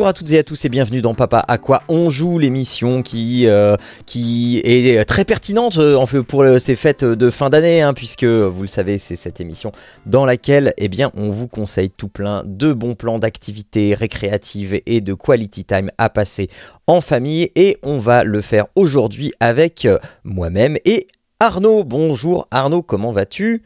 Bonjour à toutes et à tous et bienvenue dans Papa à quoi on joue l'émission qui euh, qui est très pertinente euh, en fait pour euh, ces fêtes de fin d'année hein, puisque vous le savez c'est cette émission dans laquelle eh bien on vous conseille tout plein de bons plans d'activités récréatives et de quality time à passer en famille et on va le faire aujourd'hui avec moi-même et Arnaud. Bonjour Arnaud, comment vas-tu?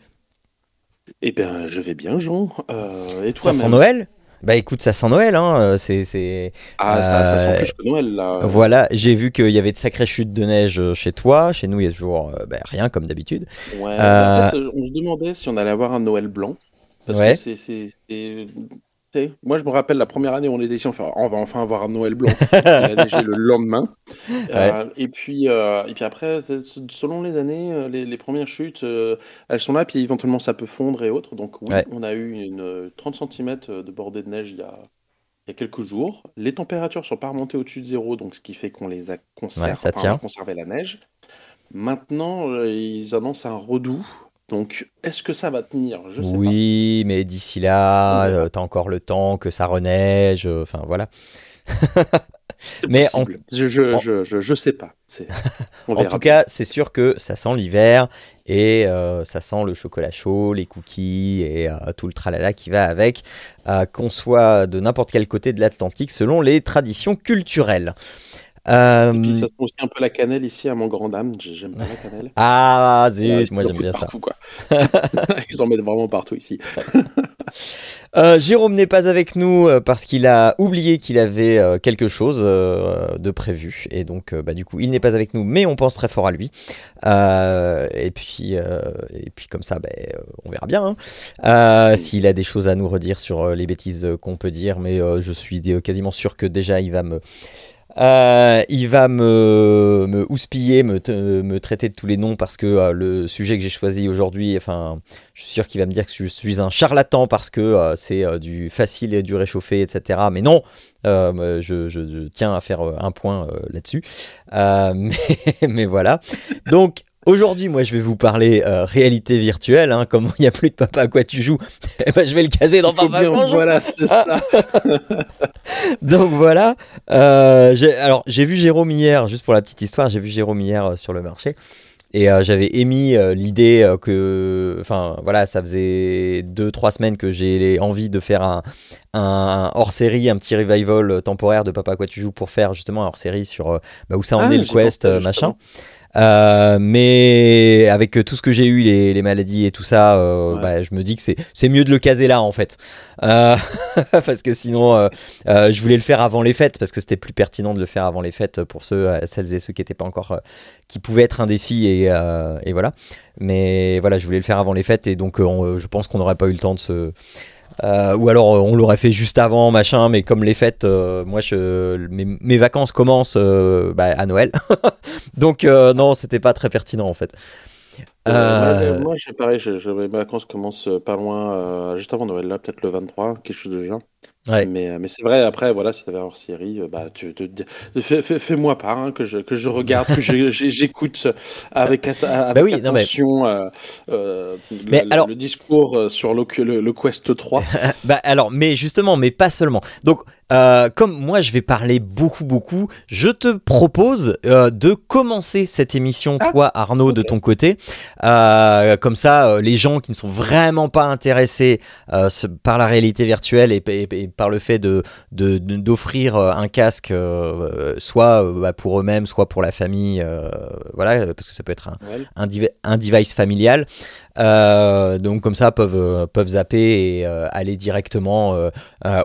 Eh bien, je vais bien, Jean. Euh, et Ça toi sent Noël? Bah écoute, ça sent Noël, hein. euh, C'est. Ah, ça, ça Euh, sent plus que Noël, là. Voilà, j'ai vu qu'il y avait de sacrées chutes de neige euh, chez toi. Chez nous, il y a toujours euh, bah, rien comme d'habitude. Ouais, Euh, en fait, on se demandait si on allait avoir un Noël blanc. Parce Ouais. que c'est... Moi, je me rappelle la première année où on était ici, on, fait, on va enfin avoir un Noël blanc. Il a neigé le lendemain. Euh, et, puis, euh, et puis après, selon les années, euh, les, les premières chutes, euh, elles sont là, puis éventuellement ça peut fondre et autres. Donc oui, Ouais. on a eu une euh, 30 cm de bordée de neige il y a, il y a quelques jours. Les températures sont pas remontées au-dessus de zéro, donc ce qui fait qu'on les a conservé, Ouais, ça tient. conservé la neige. Maintenant, ils annoncent un redout. Donc, est-ce que ça va tenir? Je sais Oui, mais d'ici là, euh, t'as encore le temps que ça reneige. euh, Enfin, voilà. mais. Je, je, je, je, je sais pas. En tout bien. cas, c'est sûr que ça sent l'hiver et euh, ça sent le chocolat chaud, les cookies et euh, tout le tralala qui va avec, euh, qu'on soit de n'importe quel côté de l'Atlantique selon les traditions culturelles. Euh, Et puis, ça sent aussi un peu la cannelle ici à mon grand dame. J'ai- J'aime pas la cannelle. ah, zut, moi j'aime bien ça. quoi. Ils en mettent vraiment partout ici. Euh, Jérôme n'est pas avec nous euh, parce qu'il a oublié qu'il avait euh, quelque chose de prévu et donc bah, du coup il n'est pas avec nous mais on pense très fort à lui Euh, et puis et puis comme ça bah, on verra bien hein. Euh, s'il a des choses à nous redire sur les bêtises qu'on peut dire mais je suis quasiment sûr que déjà il va me euh, il va me, houspiller, me, me traiter de tous les noms parce que euh, le sujet que j'ai choisi aujourd'hui, enfin, je suis sûr qu'il va me dire que je suis un charlatan parce que euh, c'est du facile et du réchauffé, etc. Mais non, je, je- tiens à faire un point là-dessus. Mais voilà. Donc. Aujourd'hui, moi, je vais vous parler euh, réalité virtuelle. Hein, comme il n'y a plus de papa à quoi tu joues, eh ben, je vais le caser dans papa bien- joue. voilà, c'est ça. Donc voilà. Euh, alors j'ai vu Jérôme hier, juste pour la petite histoire, j'ai vu Jérôme hier euh, sur le marché. Et j'avais émis l'idée que, enfin voilà, ça faisait deux trois semaines que j'ai envie de faire un, un hors-série, un petit revival temporaire de Papa à quoi tu joues pour faire justement un hors-série sur bah, où ça en Ah, est le quest, machin. justement. Euh, mais avec tout ce que j'ai eu, les, les maladies et tout ça, euh, Ouais. bah, je me dis que c'est c'est mieux de le caser là en fait. Euh, parce que sinon, euh, euh, je voulais le faire avant les fêtes parce que c'était plus pertinent de le faire avant les fêtes pour ceux, celles et ceux qui étaient pas encore, qui pouvaient être indécis et, euh, et voilà. Mais voilà, je voulais le faire avant les fêtes et donc on- je pense qu'on n'aurait pas eu le temps de se. Euh, ou alors euh, on l'aurait fait juste avant, machin, mais comme les fêtes, euh, moi je, mes, mes vacances commencent euh, bah, à Noël. Donc non, c'était pas très pertinent en fait. Moi, pareil, je, je- mes vacances commencent pas loin, juste avant Noël, là, peut-être le 23, quelque chose de genre. Ouais. Mais, euh, mais c'est vrai, après, voilà, si t'avais hors série, euh, bah, tu, te dis- fais, fais, fais-moi part, hein, que je, que je regarde, que j'écoute avec, atta- avec Bah oui, non, mais- attention euh, euh, le, Mais le- alors- le discours euh, sur le, le, le Quest 3. Bah alors, mais justement, mais pas seulement. Donc, euh, comme moi je vais parler beaucoup, beaucoup, je te propose euh, de commencer cette émission, Ah, toi Arnaud, de ton côté. Euh, comme ça, les gens qui ne sont vraiment pas intéressés ce- par la réalité virtuelle et, et- et par le fait de de- de- d'offrir un casque, soit bah, pour eux-mêmes, soit pour la famille, voilà, parce que ça peut être un, Noël. un, div- un device familial. Euh, donc comme ça peuvent euh, peuvent zapper et euh, aller directement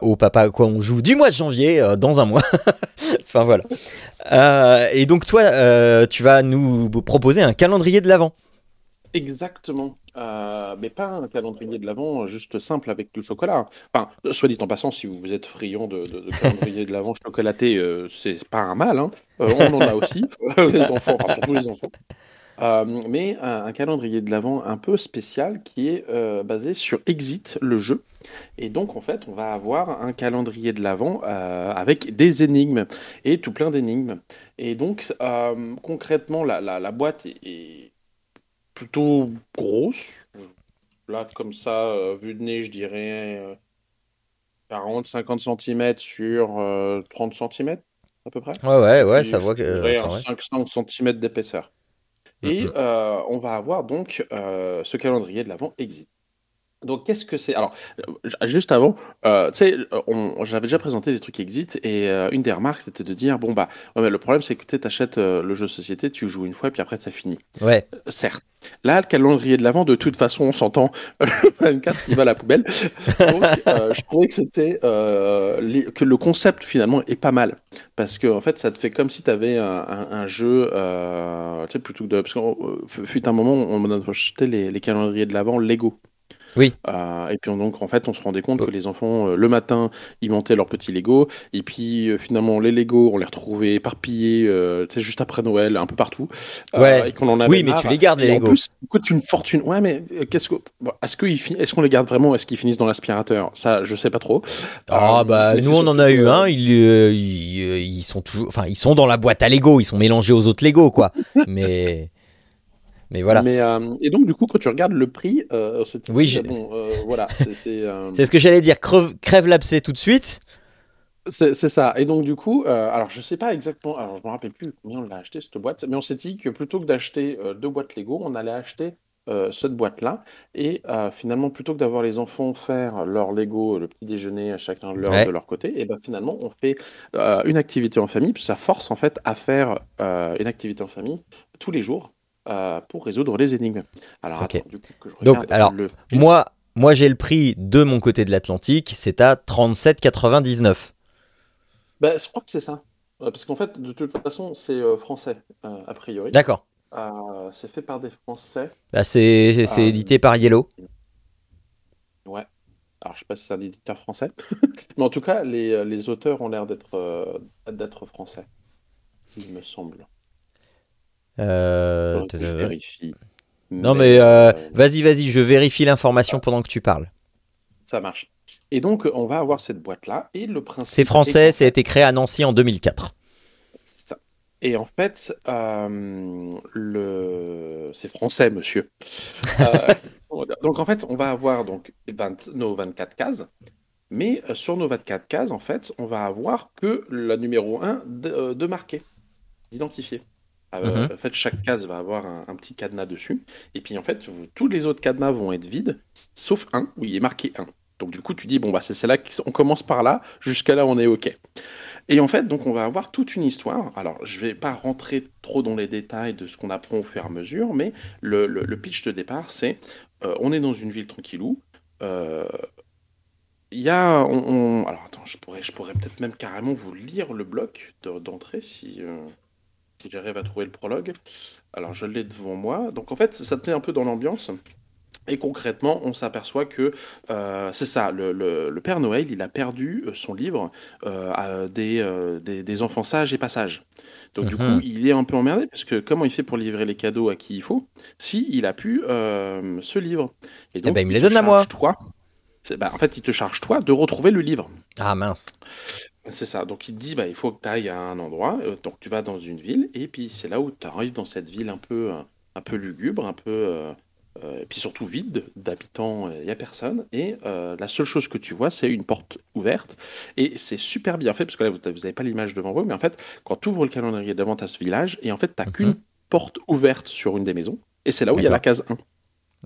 au papa quoi on joue du mois de janvier dans un mois. enfin voilà. Et donc toi tu vas nous proposer un calendrier de l'avant. Exactement. Mais pas un calendrier de l'Avent juste simple avec du chocolat. Enfin, soit dit en passant, si vous êtes friand de, de, calendrier de l'Avent chocolaté, c'est pas un mal. Hein. On en a aussi, les enfants, enfin, surtout les enfants. Mais un, calendrier de l'Avent un peu spécial qui est basé sur Exit, le jeu. Et donc, en fait, on va avoir un calendrier de l'Avent avec des énigmes et tout plein d'énigmes. Et donc, concrètement, la, la, boîte est plutôt grosse. Là, comme ça, vu de nez, je dirais 40-50 cm sur 30 cm à peu près. Ouais, ouais, ouais, ça voit que. 500 cm d'épaisseur. Et euh, on va avoir donc euh, ce calendrier de l'avant exit. Donc, qu'est-ce que c'est? Alors, euh, juste avant, tu sais, j'avais déjà présenté des trucs exit et une des remarques, c'était de dire bon, bah, le problème, c'est que tu achètes le jeu société, tu joues une fois et puis après, ça finit. Ouais. certes. Là, le calendrier de l'avant, de toute façon, on s'entend, le 24, il va à la poubelle. Donc, je trouvais que c'était que le concept finalement est pas mal parce que en fait, ça te fait comme si tu avais un, jeu, tu sais, plutôt que de parce que fut un moment, on a acheté les, les calendriers de l'avant Lego. Oui. Euh, et puis donc en fait, on se rendait compte que les enfants euh, le matin, ils montaient leurs petits Lego et puis euh, finalement les Lego, on les retrouvait éparpillés, juste après Noël, un peu partout. Ouais. Et qu'on en avait oui, mais tu les gardes les Lego. En plus, coûte une fortune. Ouais, mais qu'est-ce que, est-ce que est-ce qu'on les garde vraiment Est-ce qu'ils finissent dans l'aspirateur? Ça, je sais pas trop. Ah bah nous on en a eu un. Ils, ils, sont toujours, enfin ils sont dans la boîte à Lego. Ils sont mélangés aux autres Lego quoi. mais mais voilà. Mais, euh, et donc, du coup, quand tu regardes le prix, euh, oui, bon, euh, voilà, c'est ce que j'allais dire. Crève, crève l'abcès tout de suite. C'est ça. Et donc, du coup, alors je sais pas exactement, alors je me rappelle plus combien on l'a acheté cette boîte, mais on s'est dit que plutôt que d'acheter deux boîtes Lego, on allait acheter cette boîte-là. Et finalement, plutôt que d'avoir les enfants faire leur Lego, le petit déjeuner à chacun leur, de leur côté, et ben finalement, on fait une activité en famille, puis ça force en fait à faire une activité en famille tous les jours. Euh, pour résoudre les énigmes. Alors, Donc, alors moi, moi j'ai le prix de mon côté de l'Atlantique, c'est à 37,99. Bah, je crois que c'est ça. Euh, parce qu'en fait, de toute façon, c'est euh, français, a priori. D'accord. c'est fait par des Français. Bah, c'est édité par Yellow. Ouais. Alors, je sais pas si c'est un éditeur français. Mais en tout cas, les, les auteurs ont l'air d'être d'être français, il me semble. Euh, je vérifie. Non, mais, euh, euh, vas-y, vas-y, je vérifie l'information pendant que tu parles. Ça marche. Et donc, on va avoir cette boîte-là. Et le principe. C'est français, ça a été créé à Nancy en 2004. Et en fait, le... c'est français, monsieur. donc, en fait, on va avoir donc, nos 24 cases. Mais sur nos 24 cases, en fait, on va avoir que la numéro 1 de, de marqué, d'identifié. Euh, mhm. En fait, chaque case va avoir un, petit cadenas dessus. Et puis, en fait, tous les autres cadenas vont être vides, sauf un où il est marqué 1. Donc, du coup, tu dis, bon, bah, c'est là qu'on commence par là, jusqu'à là, on est OK. Et en fait, donc, on va avoir toute une histoire. Alors, je vais pas rentrer trop dans les détails de ce qu'on apprend au fur et à mesure, mais le, pitch de départ, c'est euh, on est dans une ville tranquillou. Euh, il y a. On, Alors, attends, je pourrais, je pourrais peut-être même carrément vous lire le bloc d'entrée si si j'arrive à trouver le prologue. Alors je l'ai devant moi. Donc en fait, ça te met un peu dans l'ambiance. Et concrètement, on s'aperçoit que euh, c'est ça, le, Père Noël, il a perdu euh, son livre euh, à des, des, enfants sages et passages. Donc du coup, mhm. il est un peu emmerdé parce que comment il fait pour livrer les cadeaux à qui il faut si il a pu ce livre Et eh donc, ben, il me les donne à moi. Toi, bah, en fait, il te charge toi de retrouver le livre. Ah mince. C'est ça. Donc il te dit, bah, il faut que tu ailles à un endroit. Euh, donc tu vas dans une ville, et puis c'est là où tu arrives dans cette ville un peu, euh, un peu lugubre, un peu, euh, et puis surtout vide d'habitants. Il n'y a personne. Et la seule chose que tu vois, c'est une porte ouverte. Et c'est super bien fait, parce que là, vous n'avez pas l'image devant vous, mais en fait, quand tu ouvres le calendrier devant, tu ce village, et en fait, tu n'as mhm. qu'une porte ouverte sur une des maisons. Et c'est là où il y a la case 1.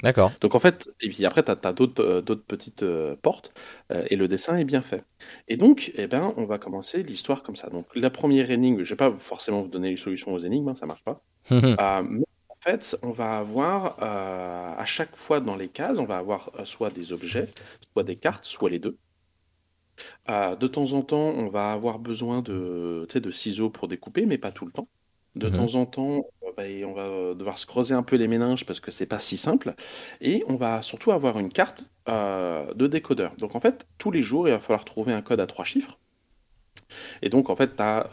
D'accord. Donc en fait, et puis après, tu as, euh, d'autres petites euh, portes euh, et le dessin est bien fait. Et donc, eh ben, on va commencer l'histoire comme ça. Donc la première énigme, je ne vais pas forcément vous donner les solutions aux énigmes, hein, ça marche pas. mais en fait, on va avoir à chaque fois dans les cases, on va avoir soit des objets, soit des cartes, soit les deux. de temps en temps, on va avoir besoin de, de ciseaux pour découper, mais pas tout le temps. De mmh temps en temps, euh, bah, on va devoir se creuser un peu les méninges parce que c'est pas si simple. Et on va surtout avoir une carte euh, de décodeur. Donc en fait, tous les jours, il va falloir trouver un code à trois chiffres. Et donc, en fait, tu as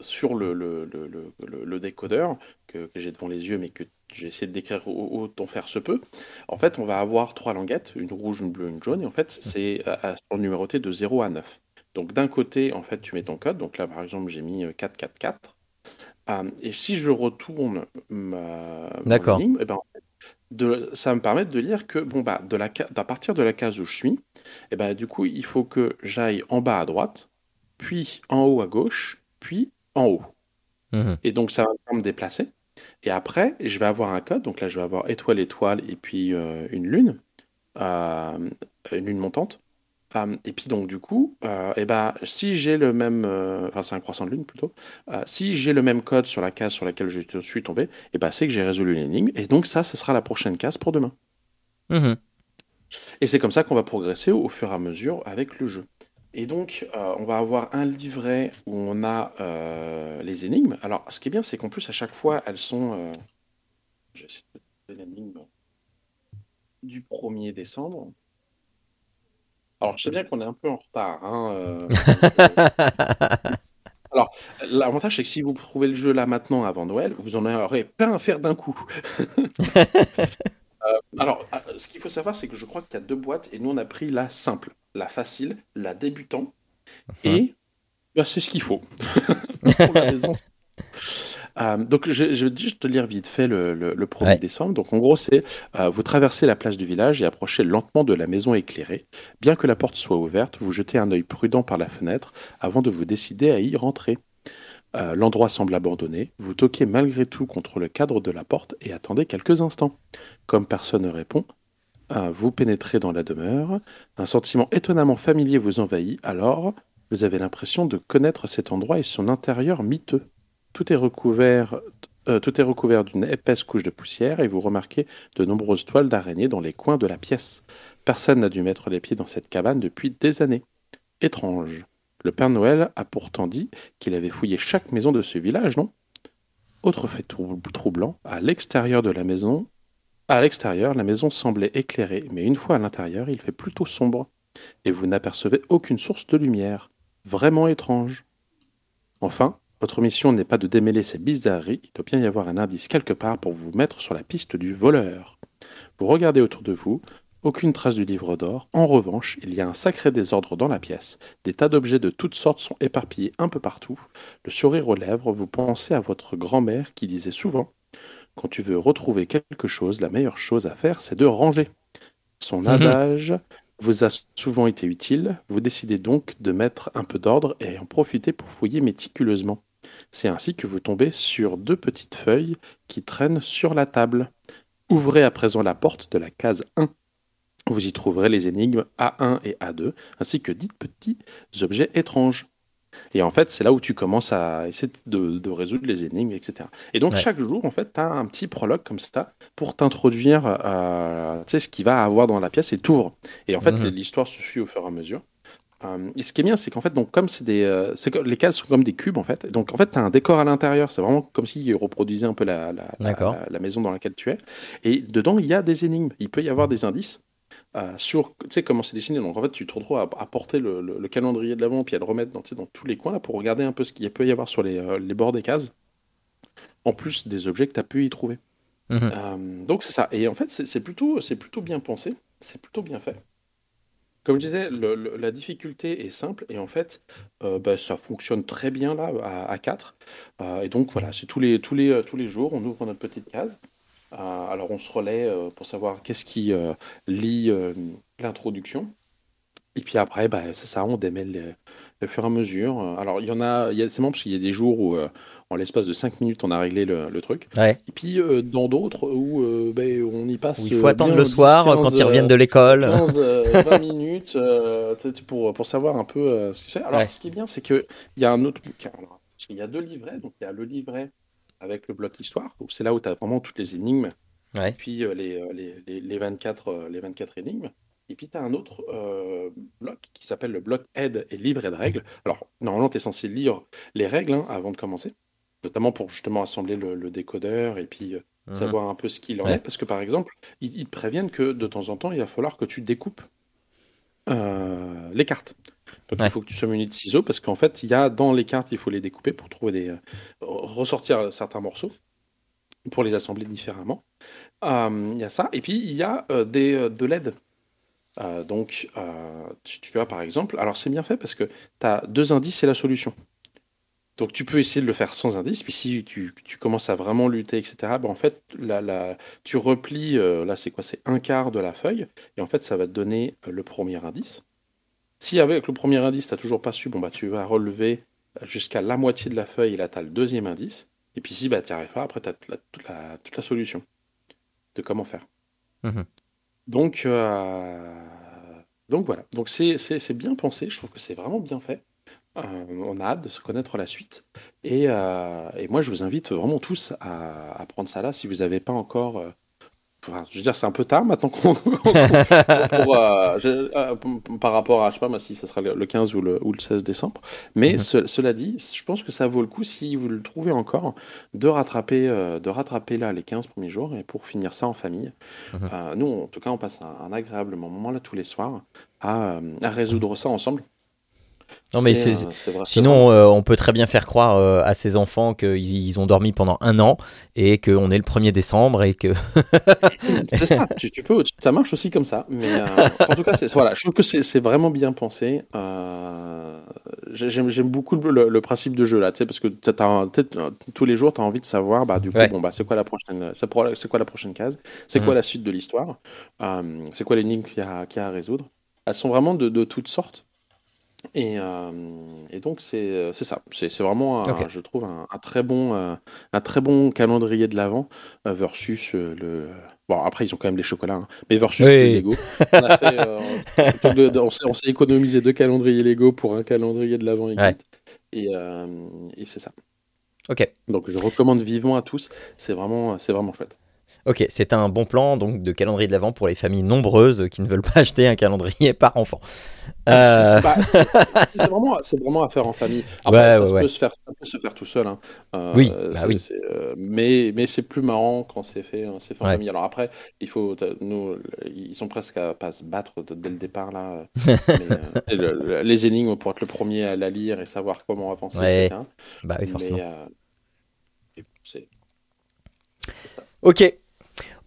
sur le, le, le, le décodeur que, que j'ai devant les yeux, mais que j'ai essayé de décrire autant faire se peut. En fait, on va avoir trois languettes, une rouge, une bleue, une jaune, et en fait, c'est numéroté de 0 à 9. Donc d'un côté, en fait, tu mets ton code. Donc là, par exemple, j'ai mis 444. Euh, et si je retourne ma, D'accord. ligne, eh ben, de, ça va me permettre de lire que, bon, bah, de la, à partir de la case où je suis, eh ben, du coup, il faut que j'aille en bas à droite, puis en haut à gauche, puis en haut. Mmh et donc, ça va me déplacer. Et après, je vais avoir un code. Donc là, je vais avoir étoile, étoile, et puis euh, une lune, euh, une lune montante et puis donc du coup, euh, eh ben, si j'ai le même, euh, enfin c'est un croissant de lune plutôt, euh, si j'ai le même code sur la case sur laquelle je suis tombé, eh ben, c'est que j'ai résolu l'énigme. Et donc ça, ce sera la prochaine case pour demain. Mmh et c'est comme ça qu'on va progresser au, fur et à mesure avec le jeu. Et donc, on va avoir un livret où on a les énigmes. Alors, ce qui est bien, c'est qu'en plus, à chaque fois, elles sont... je vais essayer de l'énigme du 1er décembre. Alors, je sais bien qu'on est un peu en retard. Hein, euh, alors, l'avantage, c'est que si vous trouvez le jeu là maintenant avant Noël, vous en aurez plein à faire d'un coup. Euh, alors, ah, ce qu'il faut savoir, c'est que je crois qu'il y a deux boîtes et nous, on a pris la simple, la facile, la débutant. Uh-huh. Et bah, c'est ce qu'il faut. Pour la raison, euh, donc, je, vais juste te lire vite fait le, le, 1er décembre. Donc, en gros, c'est euh, vous traversez la place du village et approchez lentement de la maison éclairée. Bien que la porte soit ouverte, vous jetez un œil prudent par la fenêtre avant de vous décider à y rentrer. Euh, l'endroit semble abandonné. Vous toquez malgré tout contre le cadre de la porte et attendez quelques instants. Comme personne ne répond, vous pénétrez dans la demeure. Un sentiment étonnamment familier vous envahit. Alors, vous avez l'impression de connaître cet endroit et son intérieur miteux. Tout est recouvert, euh, tout est recouvert d'une épaisse couche de poussière et vous remarquez de nombreuses toiles d'araignées dans les coins de la pièce. Personne n'a dû mettre les pieds dans cette cabane depuis des années. Étrange. Le Père Noël a pourtant dit qu'il avait fouillé chaque maison de ce village, non? Autre fait troublant, à l'extérieur de la maison, à l'extérieur, la maison semblait éclairée, mais une fois à l'intérieur, il fait plutôt sombre, et vous n'apercevez aucune source de lumière. Vraiment étrange. Enfin, votre mission n'est pas de démêler ces bizarreries, il doit bien y avoir un indice quelque part pour vous mettre sur la piste du voleur. Vous regardez autour de vous, aucune trace du livre d'or. En revanche, il y a un sacré désordre dans la pièce. Des tas d'objets de toutes sortes sont éparpillés un peu partout. Le sourire aux lèvres, vous pensez à votre grand-mère qui disait souvent Quand tu veux retrouver quelque chose, la meilleure chose à faire, c'est de ranger. Son mhm. adage vous a souvent été utile. Vous décidez donc de mettre un peu d'ordre et en profiter pour fouiller méticuleusement. C'est ainsi que vous tombez sur deux petites feuilles qui traînent sur la table. Ouvrez à présent la porte de la case 1. Vous y trouverez les énigmes A1 et A2, ainsi que dix petits objets étranges. Et en fait, c'est là où tu commences à essayer de, résoudre les énigmes, etc. Et donc, chaque jour, en fait, tu as un petit prologue comme ça pour t'introduire euh, ce qu'il va avoir dans la pièce et t'ouvres. Et en fait, mhm. l'histoire se suit au fur et à mesure. Euh, et ce qui est bien, c'est qu'en fait, donc, comme c'est des, euh, les cases sont comme des cubes, en fait. Donc, en fait, tu as un décor à l'intérieur. C'est vraiment comme s'il reproduisait un peu la, la, la, maison dans laquelle tu es. Et dedans, il y a des énigmes. Il peut y avoir des indices. Euh, sur comment c'est dessiné donc en fait tu te retrouves à, porter le, le, calendrier de l'avant puis à le remettre dans, dans tous les coins là, pour regarder un peu ce qu'il peut y avoir sur les, les bords des cases en plus des objets que tu as pu y trouver mmh donc c'est ça et en fait c'est plutôt c'est plutôt bien pensé c'est plutôt bien fait comme je disais, la difficulté est simple et en fait, euh, bah, ça fonctionne très bien là à, 4. Euh, et donc voilà, c'est tous les, tous, les, tous les jours, on ouvre notre petite case. Euh, alors on se relaie pour savoir qu'est-ce qui lit l'introduction. Et puis après, bah, c'est ça, on démêle au fur et à mesure. Alors il y en a, il y a, c'est marrant parce qu'il y a des jours où en l'espace de 5 minutes, on a réglé le, truc. Et puis euh, dans d'autres où euh, ben, on y passe. il faut attendre le soir quand ils reviennent de l'école. 15, 20 minutes pour, pour savoir un peu ce qu'il fait. Alors ce qui est bien, c'est qu'il y a un autre bouquin. il y a deux livrets. Donc il y a le livret avec le bloc histoire. C'est là où tu as vraiment toutes les énigmes. Et puis les, les, les, 24, les 24 énigmes. Et puis, tu as un autre bloc qui s'appelle le bloc aide et livret de règles. Alors, normalement, tu es censé lire les règles hein, avant de commencer notamment pour justement assembler le, décodeur et puis euh, mmh savoir un peu ce qu'il en est. Parce que par exemple, ils, te préviennent que de temps en temps, il va falloir que tu découpes. les cartes. Donc il faut que tu sois muni de ciseaux parce qu'en fait, il y a dans les cartes, il faut les découper pour trouver des ressortir certains morceaux pour les assembler différemment. il y a ça et puis il y a des de l'aide. Donc tu, tu as par exemple, alors c'est bien fait parce que tu as deux indices et la solution. Donc tu peux essayer de le faire sans indice, puis si tu, commences à vraiment lutter, etc., ben en fait, la, tu replies, euh, là c'est quoi? C'est un quart de la feuille, et en fait ça va te donner euh, le premier indice. Si avec le premier indice, tu n'as toujours pas su, bon bah tu vas relever euh, jusqu'à la moitié de la feuille, et là tu as le deuxième indice, et puis si bah, tu n'y arrives pas, après tu as toute la, toute, la, solution de comment faire. Mmh donc, donc voilà, donc c'est bien pensé, je trouve que c'est vraiment bien fait. Euh, on a hâte de se connaître la suite. Euh, et, moi, je vous invite vraiment tous à, prendre ça là si vous n'avez pas encore. Euh, je veux dire, c'est un peu tard maintenant qu'on. par rapport à, je sais pas si ça sera le 15 ou le, ou le 16 décembre. Mais mhm. cela dit, je pense que ça vaut le coup, si vous le trouvez encore, de rattraper, de rattraper là les 15 premiers jours et pour finir ça en famille. Mhm. nous, en tout cas, on passe un, agréable moment là tous les soirs à résoudre ça ensemble. Non, mais c'est, sinon, euh, on peut très bien faire croire euh, à ces enfants qu'ils ont dormi pendant un an et qu'on est le 1er décembre et que. c'est ça, tu, peux, ça marche aussi comme ça. Mais euh, en tout cas, voilà, je trouve que c'est, vraiment bien pensé. J'aime, beaucoup le, principe de jeu là, parce que tous les jours, tu as envie de savoir, bah, du coup, bon, bah, c'est quoi la prochaine, c'est quoi la prochaine case, c'est quoi mm. la suite de l'histoire, c'est quoi l'énigme qu'il y a, a, à résoudre. Elles sont vraiment de, de toutes sortes. Et, euh, et, donc c'est euh, ça, c'est vraiment, je trouve, un, très bon, euh, un très bon calendrier de l'avant versus le. Bon, après, ils ont quand même les chocolats, hein, mais versus les Lego. On, s'est économisé deux calendriers Lego pour un calendrier de l'avant et, et c'est ça. Ok. Donc je recommande vivement à tous, c'est vraiment, vraiment chouette. Ok, c'est un bon plan donc de calendrier de l'avant pour les familles nombreuses qui ne veulent pas acheter un calendrier par enfant. Ah, euh, c'est vraiment, vraiment, à faire en famille. Après, ça, Peut se faire, peut se faire tout seul. Hein. Euh, oui, bah oui. Euh, mais, mais c'est plus marrant quand c'est fait, fait en famille. Alors après, il faut, nous, ils sont presque à pas se battre dès le départ là. les énigmes pour être le premier à la lire et savoir comment avancer, etc. Bah oui, forcément. Ok.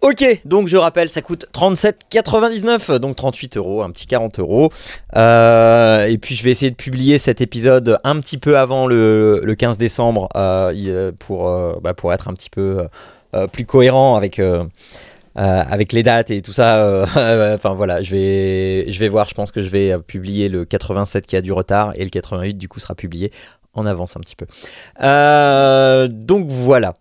Ok, donc je rappelle, ça coûte 37,99, donc 38 euros, un petit 40 euros. Euh, et puis je vais essayer de publier cet épisode un petit peu avant le, 15 décembre euh, pour, euh, bah, pour être un petit peu plus cohérent avec, avec les dates et tout ça. enfin voilà, je vais, je vais voir, je pense que je vais publier le 87 qui a du retard et le 88 du coup sera publié en avance un petit peu. donc voilà.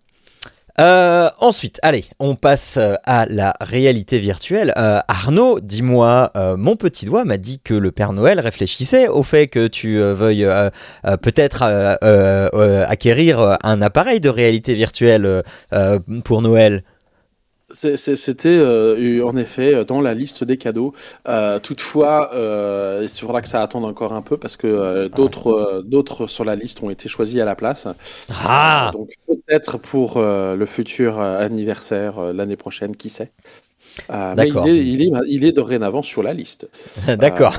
Euh, ensuite, allez, on passe euh, à la réalité virtuelle. Euh, Arnaud, dis-moi, mon petit doigt m'a dit que le Père Noël réfléchissait au fait que tu veuilles peut-être acquérir un appareil de réalité virtuelle pour Noël. C'était euh, en effet dans la liste des cadeaux. Euh, toutefois, euh, il faudra que ça attende encore un peu parce que euh, d'autres d'autres sur la liste ont été choisis à la place. Ah donc peut-être pour le futur anniversaire l'année prochaine, qui sait? D'accord. Il, il, est, il est dorénavant sur la liste. D'accord.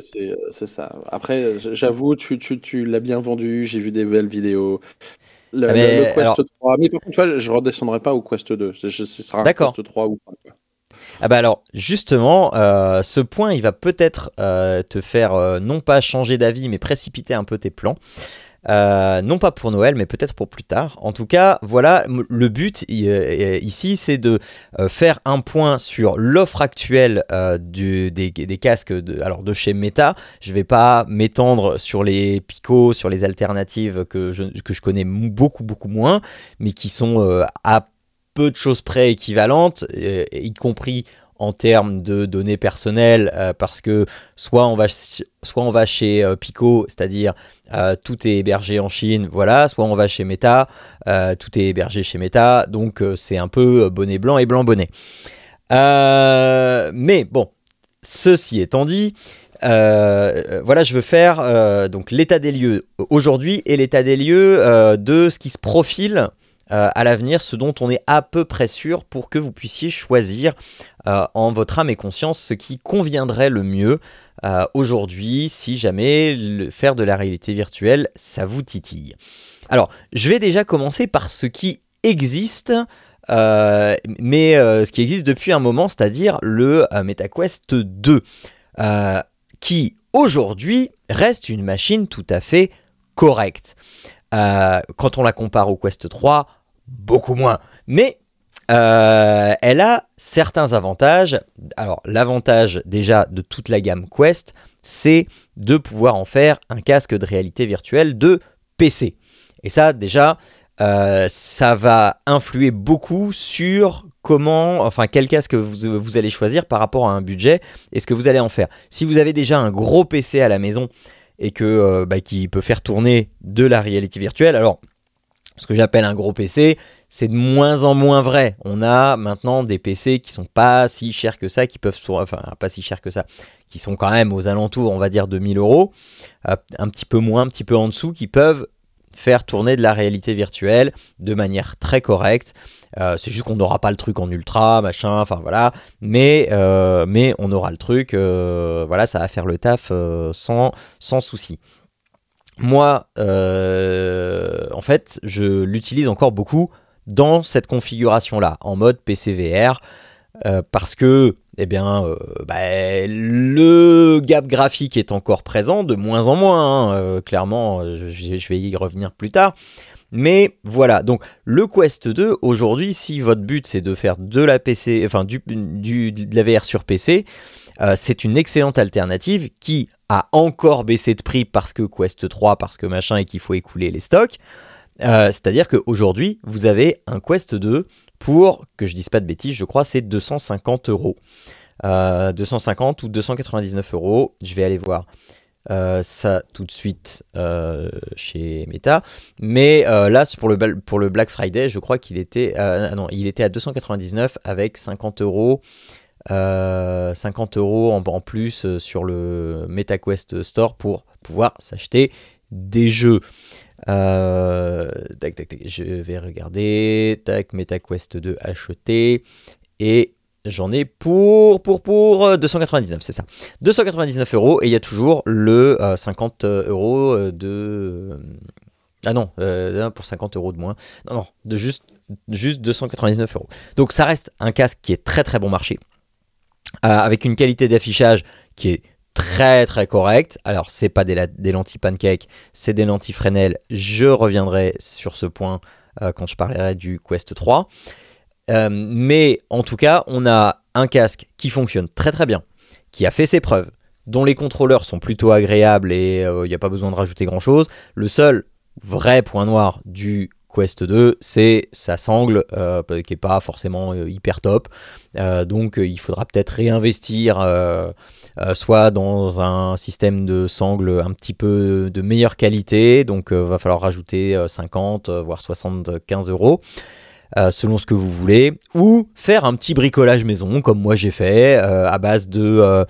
c'est ça. Après, j'avoue, tu, tu, tu l'as bien vendu. J'ai vu des belles vidéos. Le, Quest 3. Mais par contre, tu vois, je redescendrai pas au Quest 2. Ce sera un Quest 3 ou pas. Ah bah alors justement, euh, ce point il va peut-être euh, te faire euh, non pas changer d'avis mais précipiter un peu tes plans. Euh, non pas pour Noël, mais peut-être pour plus tard. En tout cas, voilà, le but euh, ici, c'est de euh, faire un point sur l'offre actuelle des, casques de, chez Meta. Je vais pas m'étendre sur les Pico, sur les alternatives que je, que je connais beaucoup, beaucoup moins, mais qui sont à peu de choses près équivalentes, y compris en termes de données personnelles euh, parce que soit on va, soit on va chez euh, Pico, c'est-à-dire euh, tout est hébergé en Chine, voilà, soit on va chez Meta, tout est hébergé chez Meta, donc c'est un peu bonnet blanc et blanc bonnet. mais bon, ceci étant dit, voilà, je veux faire donc l'état des lieux aujourd'hui et l'état des lieux de ce qui se profile à l'avenir, ce dont on est à peu près sûr pour que vous puissiez choisir en votre âme et conscience ce qui conviendrait le mieux aujourd'hui si jamais faire de la réalité virtuelle, ça vous titille. Alors, je vais déjà commencer par ce qui existe euh, mais euh, ce qui existe depuis un moment, c'est-à-dire le euh, MetaQuest 2, qui aujourd'hui reste une machine tout à fait correcte. quand on la compare au Quest 3, beaucoup moins. Mais elle a certains avantages. Alors, l'avantage déjà de toute la gamme Quest, c'est de pouvoir en faire un casque de réalité virtuelle de PC. Et ça, déjà, euh, ça va influer beaucoup sur comment, enfin quel casque vous, vous, allez choisir par rapport à un budget et ce que vous allez en faire. Si vous avez déjà un gros PC à la maison et que euh, bah, qui peut faire tourner de la réalité virtuelle, alors ce que j'appelle un gros PC, c'est de moins en moins vrai. On a maintenant des PC qui sont pas si chers que ça, qui peuvent, enfin pas si chers que ça, qui sont quand même aux alentours, on va dire, de 1000 euros, euh, un petit peu moins, un petit peu en dessous, qui peuvent faire tourner de la réalité virtuelle de manière très correcte. Euh, c'est juste qu'on n'aura pas le truc en ultra, machin, enfin voilà. Mais, euh, mais on aura le truc, voilà, ça va faire le taf sans, sans souci. Moi, en fait, je l'utilise encore beaucoup dans cette configuration-là, en mode PCVR, parce que eh bien, euh, bah, le gap graphique est encore présent, de moins en moins, hein, euh, clairement, je, vais y revenir plus tard. Mais voilà, donc le Quest 2, aujourd'hui, si votre but c'est de faire de la PC, enfin du, de la VR sur PC, euh, c'est une excellente alternative qui a encore baissé de prix parce que Quest 3, parce que machin, et qu'il faut écouler les stocks. C'est-à-dire qu'aujourd'hui, vous avez un Quest 2 pour, que je dise pas de bêtises, je crois c'est 250 euros. 250 euh, ou 299 euros, je vais aller voir. Euh, ça tout de suite euh, chez Meta. Mais là, pour le, Black Friday, je crois qu'il était, non, il était à 299 avec 50 euros. 50 euros en, en, plus sur le MetaQuest Store pour pouvoir s'acheter des jeux. Euh, tac, tac, tac, je vais regarder. Tac, MetaQuest 2 acheté. Et j'en ai pour, pour, pour 299, euh, c'est ça. 299 euros. Et il y a toujours le 50 euh, euros de. Ah non, pour 50 euros de moins. Non, non, de juste, juste 299 euros. Donc ça reste un casque qui est très très bon marché. avec une qualité d'affichage qui est très très correct. Alors, c'est pas des, lentilles pancake, c'est des lentilles Fresnel. Je reviendrai sur ce point euh, quand je parlerai du Quest 3. Euh, mais en tout cas, on a un casque qui fonctionne très très bien, qui a fait ses preuves, dont les contrôleurs sont plutôt agréables et il euh, n'y a pas besoin de rajouter grand chose. Le seul vrai point noir du Quest 2, c'est sa sangle qui n'est pas forcément hyper top. donc il faudra peut-être réinvestir euh, soit dans un système de sangle un petit peu de meilleure qualité, donc euh, va falloir rajouter 50 euh, voire 75 euros. selon ce que vous voulez, ou faire un petit bricolage maison, comme moi j'ai fait, à base de,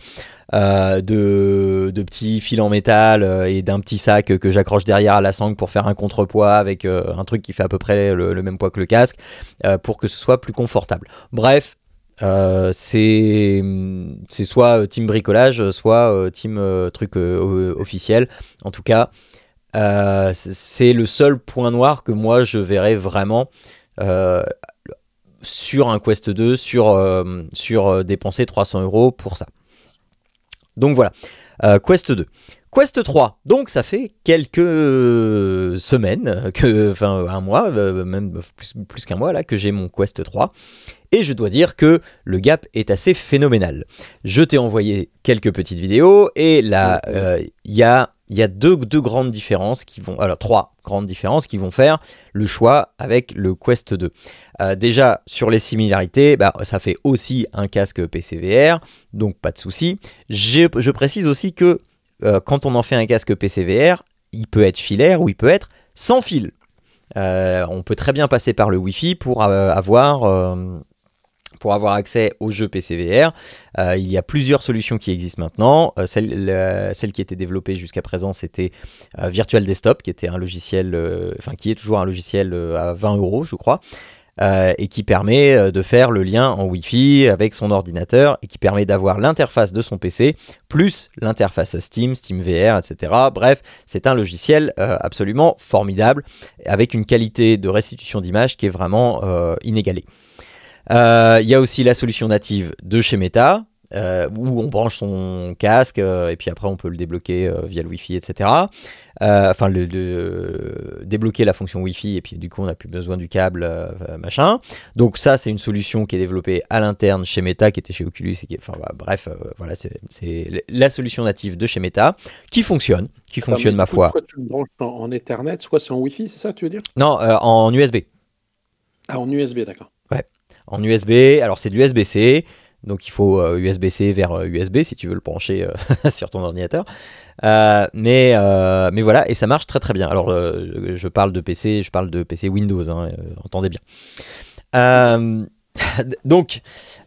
de, petits fils en métal et d'un petit sac que j'accroche derrière à la sangle pour faire un contrepoids avec un truc qui fait à peu près le même poids que le casque, pour que ce soit plus confortable. Bref, euh, c'est soit euh, team bricolage, soit euh, team truc officiel. En tout cas, c'est le seul point noir que moi je verrais vraiment sur un Quest 2, sur, sur dépenser 300 euros pour ça. Donc voilà, Quest 2. Quest 3, donc ça fait quelques semaines, que, enfin un mois, même plus, qu'un mois là, que j'ai mon Quest 3. Et je dois dire que le gap est assez phénoménal. Je t'ai envoyé quelques petites vidéos et là, euh, il y a, y a deux, deux, grandes différences qui vont, alors trois grandes différences qui vont faire le choix avec le Quest 2. Euh, déjà, sur les similarités, bah, ça fait aussi un casque PCVR, donc pas de souci. Je, je, précise aussi que euh, quand on en fait un casque PCVR, il peut être filaire ou il peut être sans fil. on peut très bien passer par le Wi-Fi pour avoir pour avoir accès aux jeux PCVR. Euh, il y a plusieurs solutions qui existent maintenant. Euh, celle, qui était développée jusqu'à présent, c'était euh, Virtual Desktop, qui était un logiciel, enfin qui est toujours un logiciel à 20 euros, je crois. et qui permet de faire le lien en Wi-Fi avec son ordinateur et qui permet d'avoir l'interface de son PC plus l'interface Steam, SteamVR, etc. Bref, c'est un logiciel absolument formidable avec une qualité de restitution d'image qui est vraiment inégalée. Il y a aussi la solution native de chez Meta, euh, où on branche son casque euh, et puis après on peut le débloquer euh, via le Wi-Fi, etc. enfin, le, débloquer la fonction Wi-Fi et puis du coup on n'a plus besoin du câble, machin. Donc ça c'est une solution qui est développée à l'interne chez Meta, qui était chez Oculus et qui, enfin bah, bref, voilà c'est la solution native de chez Meta qui fonctionne, qui fonctionne ma foi. Soit tu le branches en, Ethernet, soit c'est en Wi-Fi, c'est ça que tu veux dire? Non, en USB. Ah en USB, d'accord. En USB. Alors c'est de l'USB-C. Donc il faut USB-C euh, vers USB euh, si tu veux le brancher euh, sur ton ordinateur. mais, mais voilà, et ça marche très très bien. Alors je parle de PC, je parle de PC Windows, hein, entendez bien. donc,